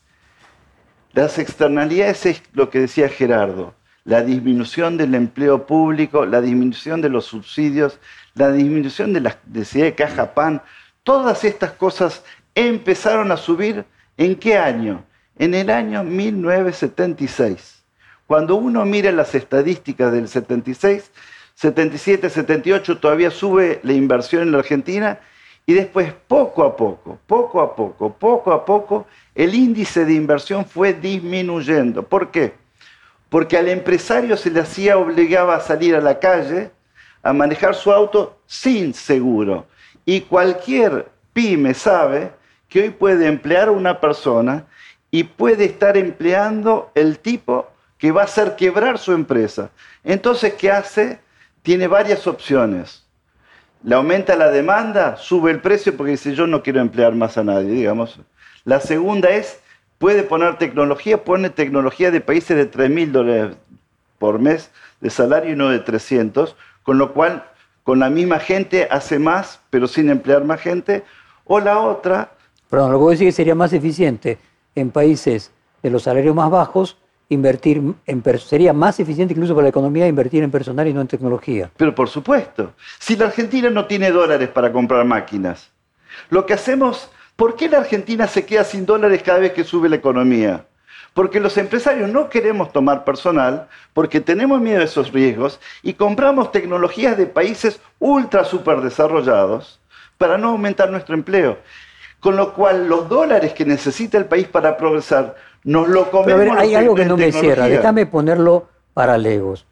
Las externalidades es lo que decía Gerardo, la disminución del empleo público, la disminución de los subsidios, la disminución de la necesidad de caja pan, todas estas cosas empezaron a subir ¿en qué año? En el año 1976. Cuando uno mira las estadísticas del 76, 77, 78 todavía sube la inversión en la Argentina y después poco a poco, poco a poco, poco a poco, el índice de inversión fue disminuyendo. ¿Por qué? Porque al empresario se le hacía obligaba a salir a la calle a manejar su auto sin seguro. Y cualquier pyme sabe que hoy puede emplear a una persona y puede estar empleando el tipo que va a hacer quebrar su empresa. Entonces, ¿qué hace? Tiene varias opciones. Le aumenta la demanda, sube el precio porque dice yo no quiero emplear más a nadie, digamos. La segunda es, puede poner tecnología, pone tecnología de países de 3 mil dólares por mes de salario y no de 300, con lo cual con la misma gente hace más, pero sin emplear más gente. O la otra, Perdón, lo que voy a decir es que sería más eficiente en países de los salarios más bajos invertir en sería más eficiente incluso para la economía invertir en personal y no en tecnología. Pero por supuesto, si la Argentina no tiene dólares para comprar máquinas, lo que hacemos, ¿por qué la Argentina se queda sin dólares cada vez que sube la economía? Porque los empresarios no queremos tomar personal, porque tenemos miedo de esos riesgos y compramos tecnologías de países ultra super desarrollados para no aumentar nuestro empleo. Con lo cual, los dólares que necesita el país para progresar, nos lo comemos. Pero a ver, hay algo que no me tecnología. cierra, déjame ponerlo para legos.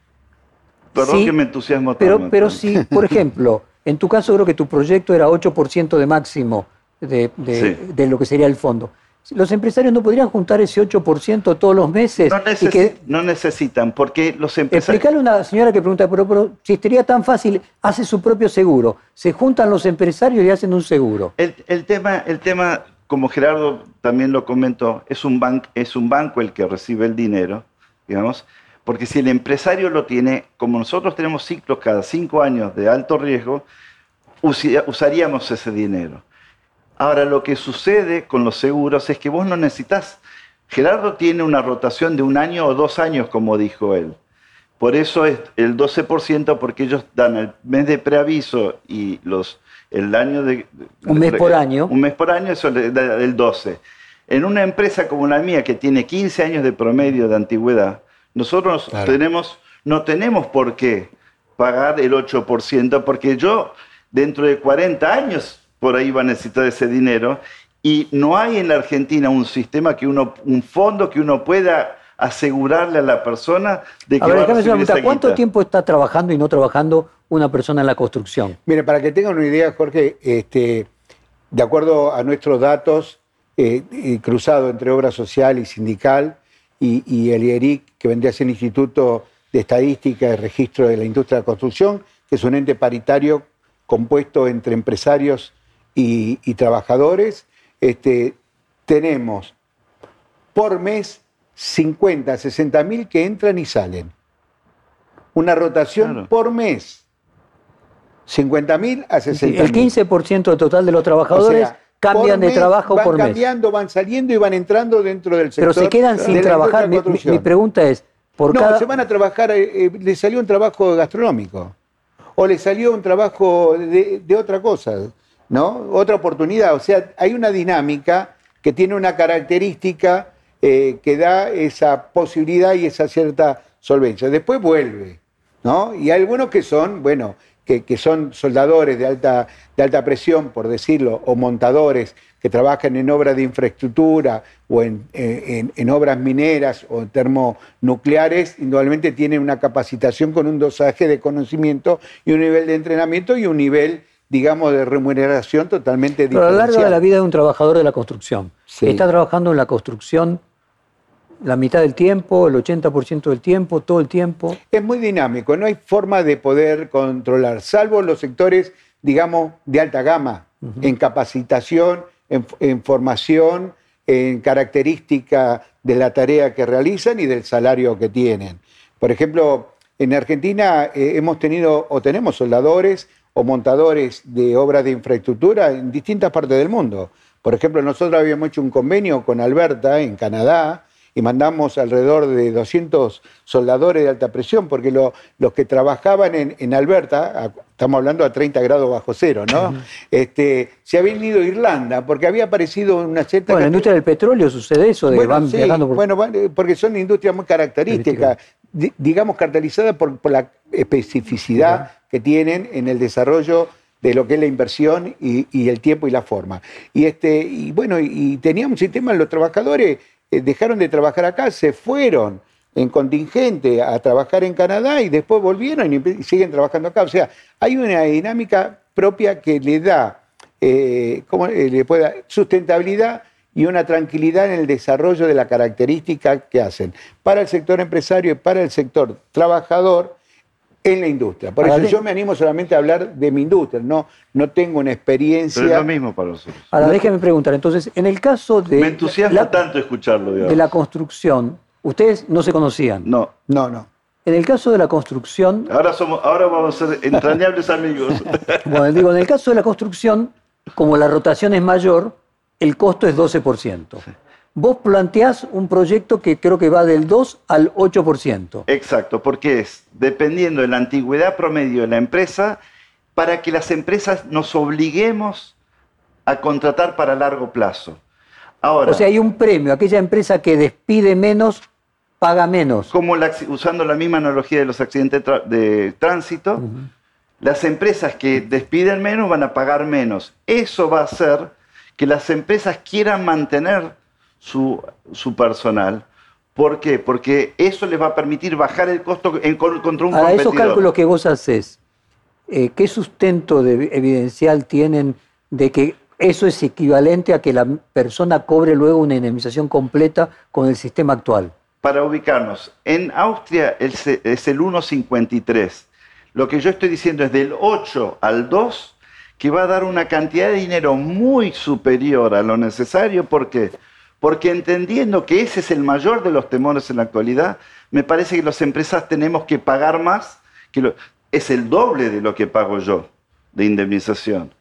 Perdón Sí, que me entusiasmo Pero, tanto. pero si, por ejemplo, en tu caso creo que tu proyecto era 8% de máximo de, de- Sí. de lo que sería el fondo. Los empresarios no podrían juntar ese 8% todos los meses No, y necesi- que no necesitan, porque los empresarios... Explicarle a una señora que pregunta, pero, pero si sería tan fácil, hace su propio seguro. Se juntan los empresarios y hacen un seguro. El, el tema, el tema, como Gerardo también lo comentó, es un, ban- es un banco el que recibe el dinero, digamos, porque si el empresario lo tiene, como nosotros tenemos ciclos cada cinco años de alto riesgo, usaríamos ese dinero. Ahora, lo que sucede con los seguros es que vos no necesitas. Gerardo tiene una rotación de un año o dos años, como dijo él. Por eso es el 12%, porque ellos dan el mes de preaviso y los, el año de... Un mes por año. Un mes por año, eso le da el 12. En una empresa como la mía, que tiene 15 años de promedio de antigüedad, nosotros Claro. tenemos, no tenemos por qué pagar el 8%, porque yo dentro de 40 años por ahí va a necesitar ese dinero Y no hay en la Argentina un sistema que uno, un fondo que uno pueda asegurarle a la persona de que A ver, va a déjame hacer una recibir pregunta. esa ¿Cuánto guita. tiempo está trabajando y no trabajando una persona en la construcción? Mire, para que tengan una idea, Jorge, este, de acuerdo a nuestros datos, eh, eh, cruzado entre obra social y sindical, y, y el IERIC, que vendría a ser el Instituto de Estadística y Registro de la Industria de la Construcción, que es un ente paritario compuesto entre empresarios y, y trabajadores, este, tenemos por mes 50, 60 mil que entran y salen. Una rotación Claro. por mes. 50 mil a 60 El 15% del total de los trabajadores cambian de trabajo van por mes. cambiando, van saliendo y van entrando dentro del sector. Pero se quedan sin trabajar. Mi, mi- pregunta es, por no, cada... se van a trabajar, eh, eh, le salió un trabajo gastronómico, o le salió un trabajo de, de otra cosa, ¿no? Otra oportunidad. O sea, hay una dinámica que tiene una característica eh, que da esa posibilidad y esa cierta solvencia. Después vuelve, ¿no? Y hay algunos que son, bueno, que, son soldadores de alta, de alta presión, por decirlo, o montadores que trabajan en obras de infraestructura o en, en- en obras mineras o termonucleares, indudablemente tienen una capacitación con un dosaje de conocimiento y un nivel de entrenamiento y un nivel, digamos, de remuneración totalmente Pero a lo largo de la vida de un trabajador de la construcción, Sí. está trabajando en la construcción la mitad del tiempo, el 80% del tiempo, todo el tiempo. Es muy dinámico, no hay forma de poder controlar, salvo los sectores, digamos, de alta gama, en capacitación, en, en formación, en característica de la tarea que realizan y del salario que tienen. Por ejemplo, en Argentina eh, hemos tenido o tenemos soldadores o montadores de obras de infraestructura en distintas partes del mundo. Por ejemplo, nosotros habíamos hecho un convenio con Alberta en Canadá, y mandamos alrededor de 200 soldadores de alta presión, porque lo- los que trabajaban en, en Alberta, a- estamos hablando a 30 grados bajo cero, ¿no? este, se habían ido a Irlanda, porque había aparecido una cierta... Bueno, en la industria del petróleo sucede eso, de bueno, van sí, viajando por... bueno, eh, porque son industrias muy características, di- digamos caracterizadas por, por la especificidad que tienen en el desarrollo de lo que es la inversión y, y el tiempo y la forma. Y este, y bueno, y, teníamos un sistema, los trabajadores dejaron de trabajar acá, se fueron en contingente a trabajar en Canadá y después volvieron y, siguen trabajando acá. O sea, hay una dinámica propia que le da eh, ¿cómo le puede dar? sustentabilidad y una tranquilidad en el desarrollo de la característica que hacen para el sector empresario y para el sector trabajador en la industria. Por Ahora, eso yo me animo solamente a hablar de mi industria, no, no tengo una experiencia. Pero es lo mismo para nosotros. Ahora, déjeme preguntar, entonces, en el caso de, Me entusiasma la, tanto escucharlo, digamos. de la construcción, ustedes no se conocían. No. No, no. En el caso de la construcción, Ahora, somos, ahora vamos a ser entrañables amigos. bueno, digo, en el caso de la construcción, como la rotación es mayor, el costo es 12%. Vos planteás un proyecto que creo que va del 2 al 8%. Exacto, porque es dependiendo de la antigüedad promedio de la empresa, para que las empresas nos obliguemos a contratar para largo plazo. Ahora, O sea, hay un premio. Aquella empresa que despide menos, paga menos. como la usando la misma analogía de los accidentes de tránsito, las empresas que despiden menos van a pagar menos. Eso va a hacer que las empresas quieran mantener su, su personal. ¿Por qué? Porque eso les va a permitir bajar el costo en- con- contra un Ahora, esos competidor. cálculos que vos haces, eh, ¿qué sustento de- evidencial tienen de que eso es equivalente a que la persona cobre luego una indemnización completa con el sistema actual? Para ubicarnos, en Austria es el 1,53. Lo que yo estoy diciendo es del 8 al 2, que va a dar una cantidad de dinero muy superior a lo necesario. ¿Por qué? Porque entendiendo que ese es el mayor de los temores en la actualidad, me parece que las empresas tenemos que pagar más, que es el doble de lo que pago yo de indemnización.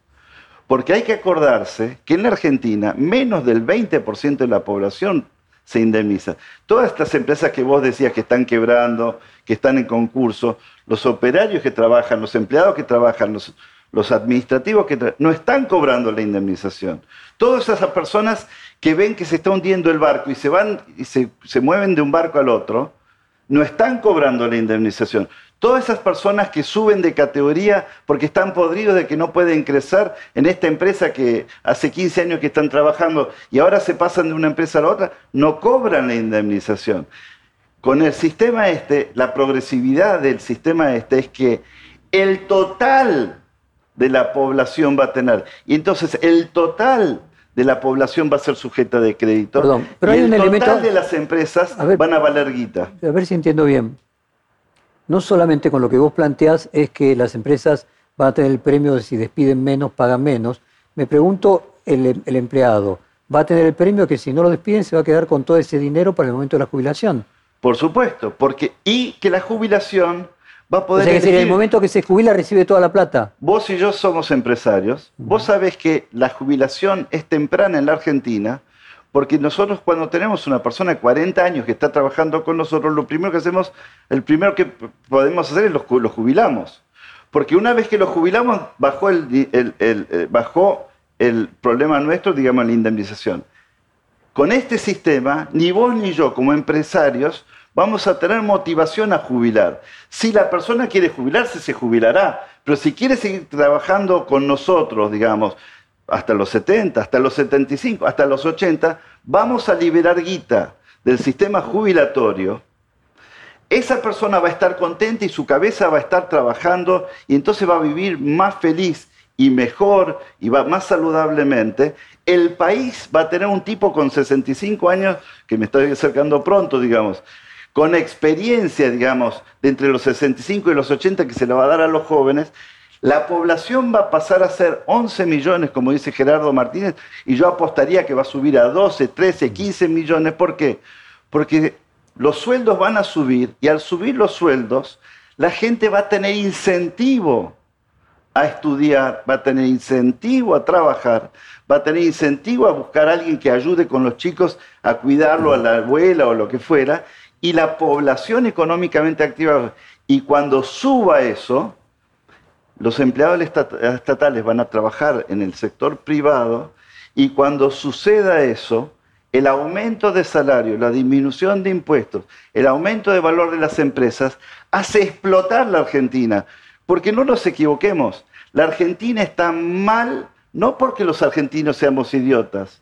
Porque hay que acordarse que en la Argentina menos del 20% de la población se indemniza. Todas estas empresas que vos decías que están quebrando, que están en concurso, los operarios que trabajan, los empleados que trabajan, los, los administrativos que no están cobrando la indemnización. Todas esas personas que ven que se está hundiendo el barco y se van y se, se mueven de un barco al otro, no están cobrando la indemnización. Todas esas personas que suben de categoría porque están podridos de que no pueden crecer en esta empresa que hace 15 años que están trabajando y ahora se pasan de una empresa a la otra, no cobran la indemnización. Con el sistema este, la progresividad del sistema este es que el total de la población va a tener. Y entonces el total de la población va a ser sujeta de crédito. Perdón, pero y hay el un total elemento- de las empresas A ver. van a valer guita. A ver si entiendo bien. No solamente con lo que vos planteás es que las empresas van a tener el premio de si despiden menos, pagan menos. Me pregunto, el, el empleado, ¿va a tener el premio que si no lo despiden se va a quedar con todo ese dinero para el momento de la jubilación? Por supuesto, porque y que la jubilación va a O poder sea, en el momento que se jubila recibe toda la plata. Vos y yo somos empresarios. Vos sabés que la jubilación es temprana en la Argentina, porque nosotros cuando tenemos una persona de 40 años que está trabajando con nosotros, lo primero que hacemos, el primero que podemos hacer es los ju- lo jubilamos. Porque una vez que lo jubilamos, bajó el, di- el- el- eh, bajó el problema nuestro, digamos, la indemnización. Con este sistema, ni vos ni yo como empresarios vamos a tener motivación a jubilar. Si la persona quiere jubilarse, se jubilará, pero si quiere seguir trabajando con nosotros, digamos, hasta los 70, hasta los 75, hasta los 80, vamos a liberar guita del sistema jubilatorio. Esa persona va a estar contenta y su cabeza va a estar trabajando y entonces va a vivir más feliz y mejor y va más saludablemente. El país va a tener un tipo con 65 años, que me estoy acercando pronto, digamos, con experiencia, digamos, de entre los 65 y los 80 que se le va a dar a los jóvenes, la población va a pasar a ser 11 millones, como dice Gerardo Martínez, y yo apostaría que va a subir a 12, 13, 15 millones. ¿Por qué? Porque los sueldos van a subir y al subir los sueldos, la gente va a tener incentivo a estudiar, va a tener incentivo a trabajar, va a tener incentivo a buscar a alguien que ayude con los chicos a cuidarlo, a la abuela o lo que fuera, y la población económicamente activa. Y cuando suba eso, los empleados estat- estatales van a trabajar en el sector privado y cuando suceda eso, el aumento de salario, la disminución de impuestos, el aumento de valor de las empresas hace explotar la Argentina. Porque no nos equivoquemos, la Argentina está mal no porque los argentinos seamos idiotas,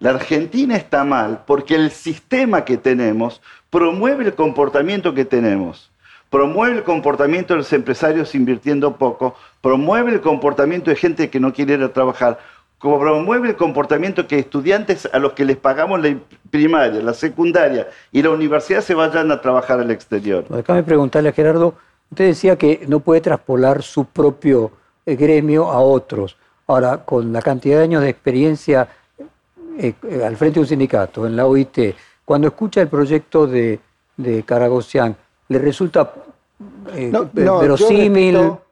la Argentina está mal porque el sistema que tenemos promueve el comportamiento que tenemos. Promueve el comportamiento de los empresarios invirtiendo poco, promueve el comportamiento de gente que no quiere ir a trabajar, promueve el comportamiento que estudiantes a los que les pagamos la primaria, la secundaria y la universidad se vayan a trabajar al exterior. Acá me preguntarle a Gerardo, usted decía que no puede traspolar su propio eh, gremio a otros. Ahora, con la cantidad de años de experiencia eh, eh, al frente de un sindicato, en la OIT, cuando escucha el proyecto de, de ¿le resulta eh, No, no, yo verosímil? respeto,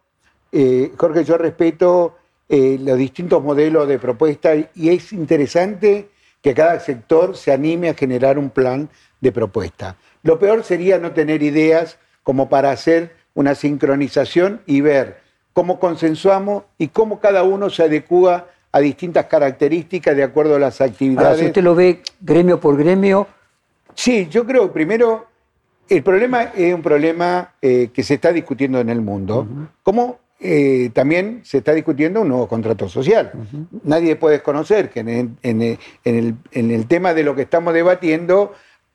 eh, Jorge, yo respeto eh, los distintos modelos de propuesta y- y es interesante que cada sector se anime a generar un plan de propuesta. Lo peor sería no tener ideas como para hacer una sincronización y ver cómo consensuamos y cómo cada uno se adecúa a distintas características de acuerdo a las Ahora, actividades. si usted lo ve gremio por gremio, Sí, yo creo, primero, el problema es un problema eh, que se está discutiendo en el mundo, como eh, también se está discutiendo un nuevo contrato social. Nadie puede desconocer que en el, en el- en el- en el tema de lo que estamos debatiendo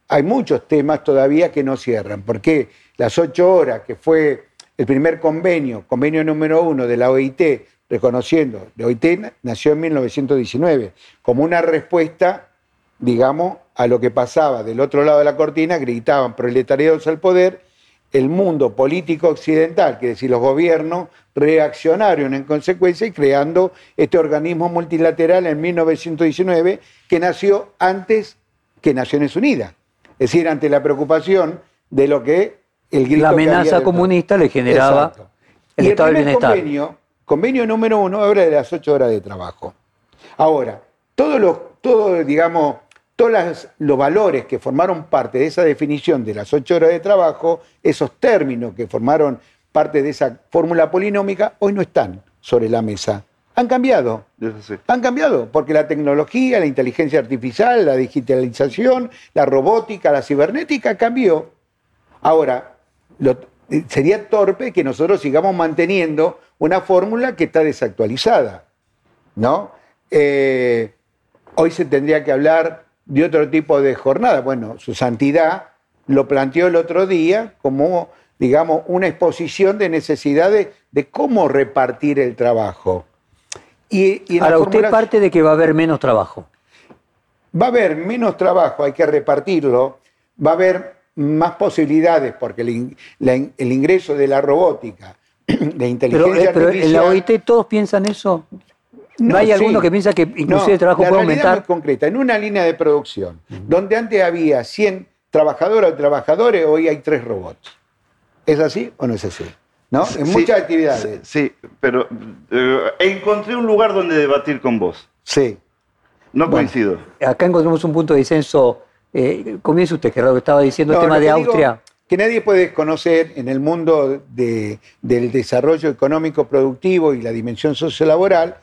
hay muchos temas todavía que no cierran. porque Las ocho horas, que fue el primer convenio, convenio número uno de la OIT, reconociendo, la OIT na- nació en 1919, como una respuesta digamos, a lo que pasaba del otro lado de la cortina, gritaban proletariados al poder, el mundo político occidental, que es decir, los gobiernos, reaccionaron en consecuencia y creando este organismo multilateral en 1919, que nació antes que Naciones Unidas. Es decir, ante la preocupación de lo que el grito la amenaza comunista le generaba Exacto. el y el estado del primer bienestar. Convenio, convenio número uno habla de las ocho horas de trabajo. Ahora, todos los, todo, digamos, todos las- los valores que formaron parte de esa definición de las ocho horas de trabajo, esos términos que formaron parte de esa fórmula polinómica, hoy no están sobre la mesa. Han cambiado. Han cambiado, porque la tecnología, la inteligencia artificial, la digitalización, la robótica, la cibernética cambió. Ahora, lo- sería torpe que nosotros sigamos manteniendo una fórmula que está desactualizada, ¿no? Eh, hoy se tendría que hablar de otro tipo de jornada. Bueno, su santidad lo planteó el otro día como, digamos, una exposición de necesidades de cómo repartir el trabajo. Y, y Ahora, usted parte de que va a haber menos trabajo. Va a haber menos trabajo, hay que repartirlo, va a haber más posibilidades porque el, el ingreso de la robótica, de inteligencia pero, pero en la OIT todos piensan eso. ¿No, hay alguno que piensa que inclusive el trabajo puede aumentar? Es muy concreta. En una línea de producción, donde antes había 100 trabajadoras o trabajadores, hoy hay 3 robots. ¿Es así o no es así? ¿No? En muchas actividades. Sí, pero eh, encontré un lugar donde debatir con vos. Sí. No coincido. Acá encontramos un punto de disenso. Eh, comienza usted, Gerardo, que estaba diciendo el tema de Austria. que nadie puede conocer en el mundo del desarrollo económico productivo y la dimensión sociolaboral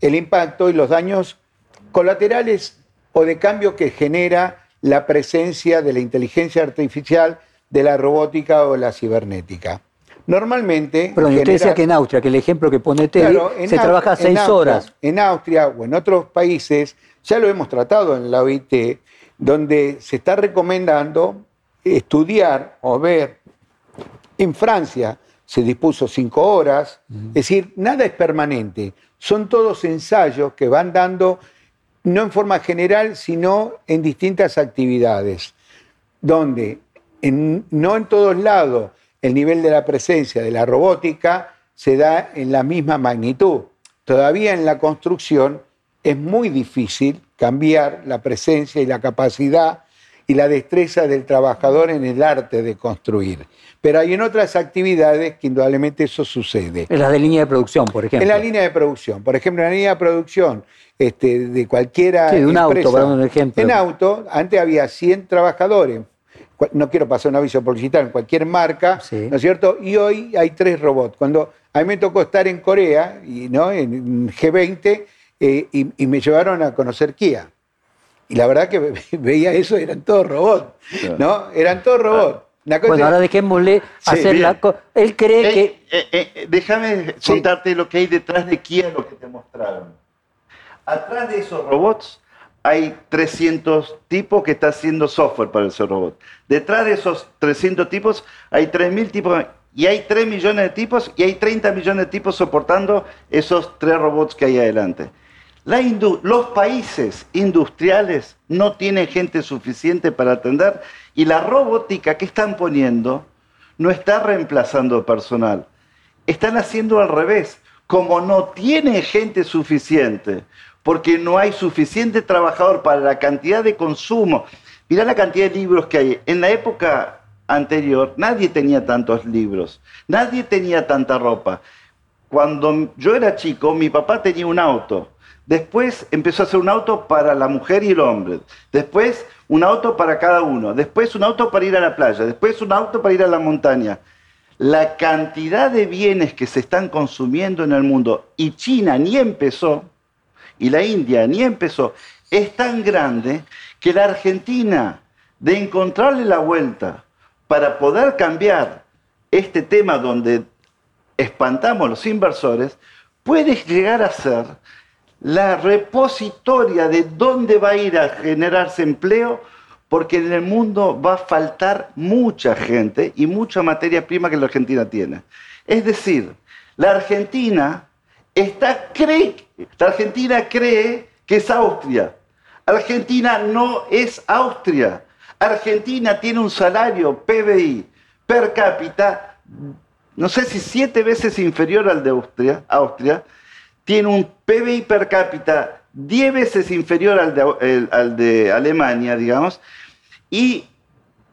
el impacto y los daños colaterales o de cambio que genera la presencia de la inteligencia artificial, de la robótica o la cibernética. Normalmente. Pero usted decía que en Austria, que el ejemplo que pone Teddy, se trabaja seis horas. En Austria o en otros países, ya lo hemos tratado en la OIT, donde se está recomendando estudiar o ver. En Francia se dispuso cinco horas, es decir, nada es permanente. Son todos ensayos que van dando, no en forma general, sino en distintas actividades, donde no en todos lados el nivel de la presencia de la robótica se da en la misma magnitud. Todavía en la construcción es muy difícil cambiar la presencia y la capacidad y la destreza del trabajador en el arte de construir. Pero hay en otras actividades que indudablemente eso sucede. En las de línea de producción, por ejemplo. En la línea de producción. Por ejemplo, en la línea de producción este, de cualquiera. Sí, de un auto, para un ejemplo. En auto, antes había 100 trabajadores. No quiero pasar un aviso publicitario en cualquier marca, ¿no es cierto? Y hoy hay tres robots. Cuando a mí me tocó estar en Corea, y, ¿no? en G20, eh, y me llevaron a conocer Kia. Y la verdad que veía eso, eran todos robots, ¿no? Eran todos robots. bueno, ahora dejémosle hacer la Él cree que... Eh, eh, déjame contarte lo que hay detrás de Kia, lo que te mostraron. Atrás de esos robots hay 300 tipos que están haciendo software para ese robot. Detrás de esos 300 tipos hay 3.000 tipos y hay 3 millones de tipos y hay 30 millones de tipos soportando esos tres robots que hay adelante los países industriales no tienen gente suficiente para atender y la robótica que están poniendo no está reemplazando personal. Están haciendo al revés. Como no tiene gente suficiente, porque no hay suficiente trabajador para la cantidad de consumo. Mirá la cantidad de libros que hay. En la época anterior nadie tenía tantos libros, nadie tenía tanta ropa. Cuando yo era chico, mi papá tenía un auto Después empezó a hacer un auto para la mujer y el hombre. Después un auto para cada uno. Después un auto para ir a la playa. Después un auto para ir a la montaña. La cantidad de bienes que se están consumiendo en el mundo, y China ni empezó, y la India ni empezó, es tan grande que la Argentina, de encontrarle la vuelta para poder cambiar este tema donde espantamos a los inversores, puede llegar a ser la repositoria de dónde va a ir a generarse empleo, porque en el mundo va a faltar mucha gente y mucha materia prima que la Argentina tiene. Es decir, la Argentina está cree, la Argentina cree que es Austria. Argentina no es Austria. Argentina tiene un salario PBI per cápita, no sé si siete veces inferior al de Austria, Austria tiene un PBI per cápita 10 veces inferior al de, al de Alemania, digamos, y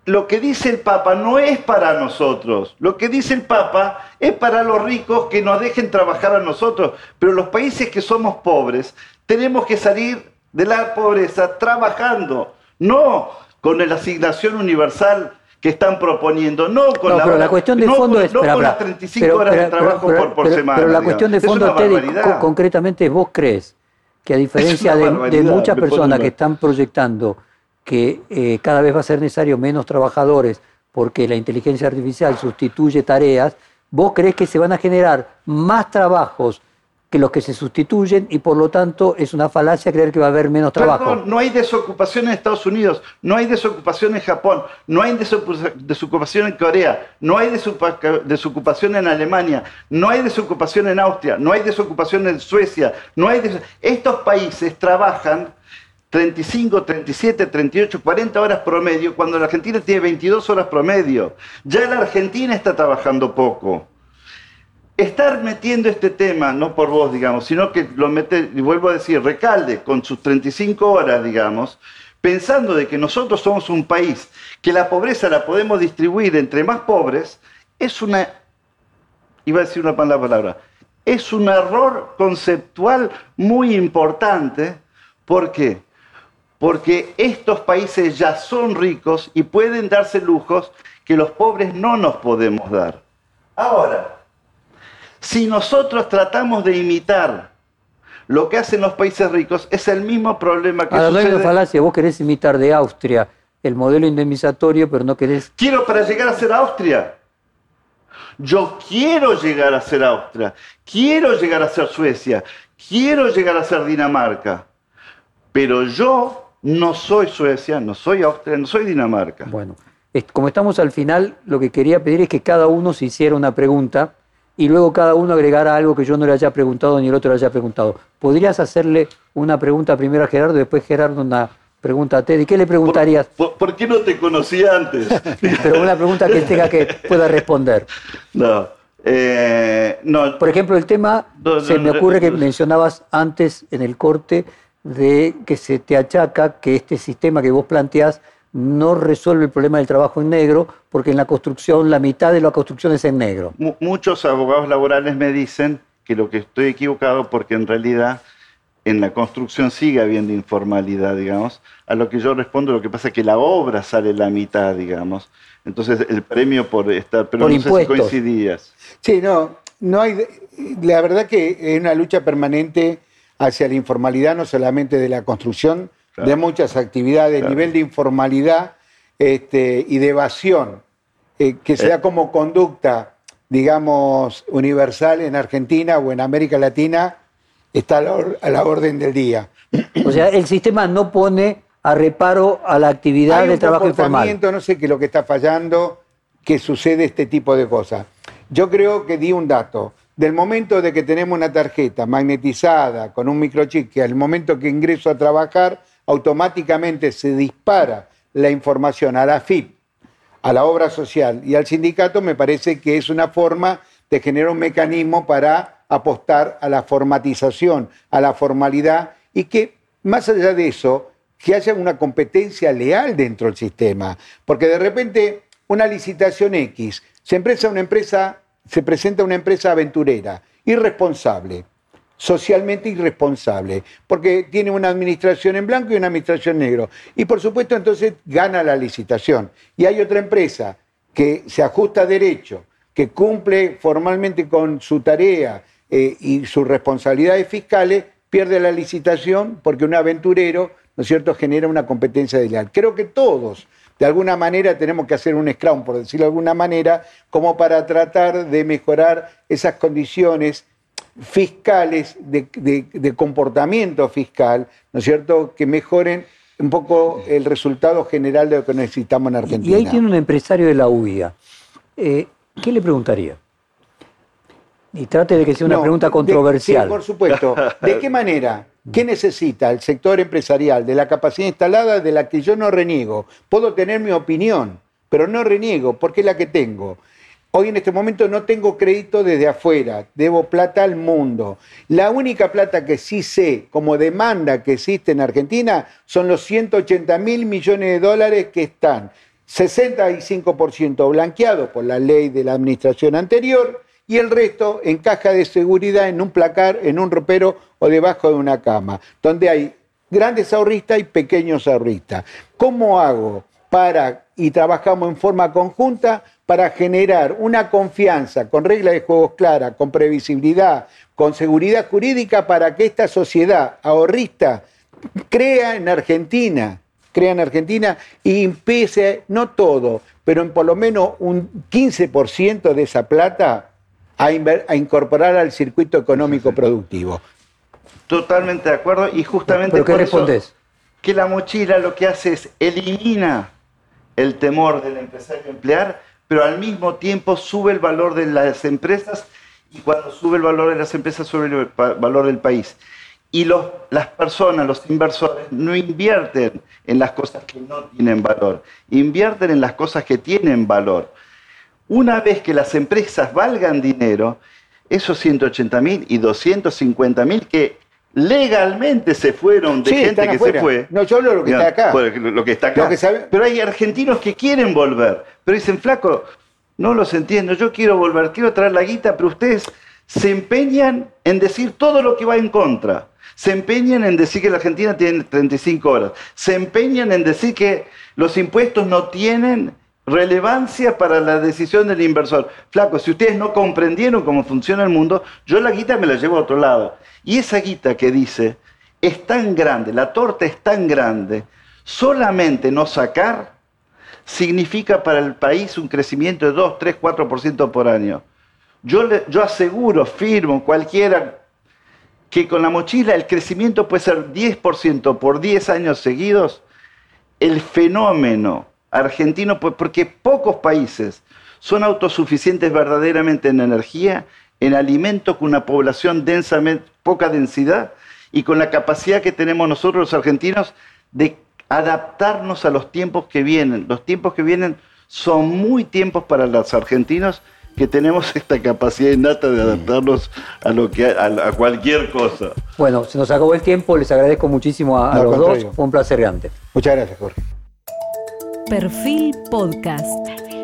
lo que dice el Papa no es para nosotros, lo que dice el Papa es para los ricos que nos dejen trabajar a nosotros, pero los países que somos pobres tenemos que salir de la pobreza trabajando, no con la asignación universal que están proponiendo, no con la, cuestión de fondo es, no las 35 horas de trabajo por, semana. Pero la cuestión de fondo, es concretamente, vos crees que a diferencia de, muchas personas que están proyectando que eh, cada vez va a ser necesario menos trabajadores porque la inteligencia artificial sustituye tareas, ¿vos crees que se van a generar más trabajos que los que se sustituyen y por lo tanto es una falacia creer que va a haber menos trabajo. No hay desocupación en Estados Unidos, no hay desocupación en Japón, no hay desocupación en Corea, no hay desocupación en Alemania, no hay desocupación en Austria, no hay desocupación en Suecia, no hay estos países trabajan 35, 37, 38, 40 horas promedio, cuando la Argentina tiene 22 horas promedio. Ya la Argentina está trabajando poco estar metiendo este tema, no por vos, digamos, sino que lo mete, y vuelvo a decir, Recalde, con sus 35 horas, digamos, pensando de que nosotros somos un país, que la pobreza la podemos distribuir entre más pobres, es una, iba a decir una palabra, es un error conceptual muy importante. ¿Por qué? Porque estos países ya son ricos y pueden darse lujos que los pobres no nos podemos dar. Ahora, si nosotros tratamos de imitar lo que hacen los países ricos, es el mismo problema que Ahora, sucede... falacia, vos querés imitar de Austria el modelo indemnizatorio, pero no querés... Quiero para llegar a ser Austria. Yo quiero llegar a ser Austria, quiero llegar a ser Suecia, quiero llegar a ser Dinamarca, pero yo no soy Suecia, no soy Austria, no soy Dinamarca. Bueno, como estamos al final, lo que quería pedir es que cada uno se hiciera una pregunta y luego cada uno agregara algo que yo no le haya preguntado ni el otro le haya preguntado. ¿Podrías hacerle una pregunta primero a Gerardo y después Gerardo una pregunta a Teddy? ¿Qué le preguntarías? ¿Por, qué no te conocí antes? Pero una pregunta que tenga que pueda responder. No. Eh, no. Por ejemplo, el tema, se me ocurre que mencionabas antes en el corte de que se te achaca que este sistema que vos planteás no resuelve el problema del trabajo en negro, porque en la construcción la mitad de la construcción es en negro. muchos abogados laborales me dicen que lo que estoy equivocado porque en realidad en la construcción sigue habiendo informalidad, digamos. A lo que yo respondo, lo que pasa es que la obra sale la mitad, digamos. Entonces el premio por estar, pero no sé si coincidías. Sí, no, no hay, la verdad que es una lucha permanente hacia la informalidad, no solamente de la construcción, de muchas actividades, el nivel de informalidad este, y de evasión, eh, que sea como conducta, digamos, universal en Argentina o en América Latina, está a la, orden del día. O sea, el sistema no pone a reparo a la actividad de trabajo informal. No sé qué es lo que está fallando, que sucede este tipo de cosas. Yo creo que di un dato. Del momento de que tenemos una tarjeta magnetizada con un microchip, que al momento que ingreso a trabajar, automáticamente se dispara la información a la FIP, a la obra social y al sindicato, me parece que es una forma de generar un mecanismo para apostar a la formatización, a la formalidad y que, más allá de eso, que haya una competencia leal dentro del sistema. Porque de repente una licitación X, se, empresa una empresa, se presenta una empresa aventurera, irresponsable, socialmente irresponsable, porque tiene una administración en blanco y una administración negro. Y por supuesto entonces gana la licitación. Y hay otra empresa que se ajusta a derecho, que cumple formalmente con su tarea eh, y sus responsabilidades fiscales, pierde la licitación porque un aventurero, ¿no es cierto?, genera una competencia desleal. Creo que todos, de alguna manera, tenemos que hacer un scrum, por decirlo de alguna manera, como para tratar de mejorar esas condiciones fiscales, de, comportamiento fiscal, ¿no es cierto?, que mejoren un poco el resultado general de lo que necesitamos en Argentina. Y ahí tiene un empresario de la UIA. Eh, ¿Qué le preguntaría? Y trate de que sea una pregunta controversial. sí, por supuesto. ¿De qué manera? ¿Qué necesita el sector empresarial de la capacidad instalada de la que yo no reniego? Puedo tener mi opinión, pero no reniego porque es la que tengo. Hoy en este momento no tengo crédito desde afuera, debo plata al mundo. La única plata que sí sé como demanda que existe en Argentina son los 180 mil millones de dólares que están 65% blanqueados por la ley de la administración anterior y el resto en caja de seguridad, en un placar, en un ropero o debajo de una cama, donde hay grandes ahorristas y pequeños ahorristas. ¿Cómo hago para, y trabajamos en forma conjunta, para generar una confianza con reglas de juegos claras, con previsibilidad, con seguridad jurídica para que esta sociedad ahorrista crea en Argentina, crea en Argentina y empiece, no todo, pero en por lo menos un 15% de esa plata a, incorporar al circuito económico productivo. Totalmente de acuerdo y justamente ¿Pero qué por eso respondés? que la mochila lo que hace es elimina el temor del empresario a emplear, pero al mismo tiempo sube el valor de las empresas y cuando sube el valor de las empresas sube el valor del país. Y las personas, los inversores, no invierten en las cosas que no tienen valor, invierten en las cosas que tienen valor. Una vez que las empresas valgan dinero, esos 180 mil y 250 mil que legalmente se fueron de Sí, gente que se fue. No, yo hablo de lo que está acá. Lo que está acá. Lo que sabe- Pero hay argentinos que quieren volver. Pero dicen, flaco, no los entiendo. Yo quiero volver, quiero traer la guita, pero ustedes se empeñan en decir todo lo que va en contra. Se empeñan en decir que la Argentina tiene 35 horas. Se empeñan en decir que los impuestos no tienen relevancia para la decisión del inversor. Flaco, si ustedes no comprendieron cómo funciona el mundo, yo la guita me la llevo a otro lado. Y esa guita que dice es tan grande, la torta es tan grande, solamente no sacar significa para el país un crecimiento de 2, 3, 4% por año. Yo, yo aseguro, firmo, cualquiera, que con la mochila el crecimiento puede ser 10% por 10 años seguidos. El fenómeno argentino, pues, porque pocos países son autosuficientes verdaderamente en energía, en alimentos con una población densamente, poca densidad y con la capacidad que tenemos nosotros los argentinos de adaptarnos a los tiempos que vienen. Los tiempos que vienen son muy tiempos para los argentinos que tenemos esta capacidad innata de adaptarnos a, lo que, a, a cualquier cosa. Bueno, se nos acabó el tiempo, les agradezco muchísimo a, a No, al los contrario. dos, fue un placer grande. Muchas gracias, Jorge. Perfil Podcast.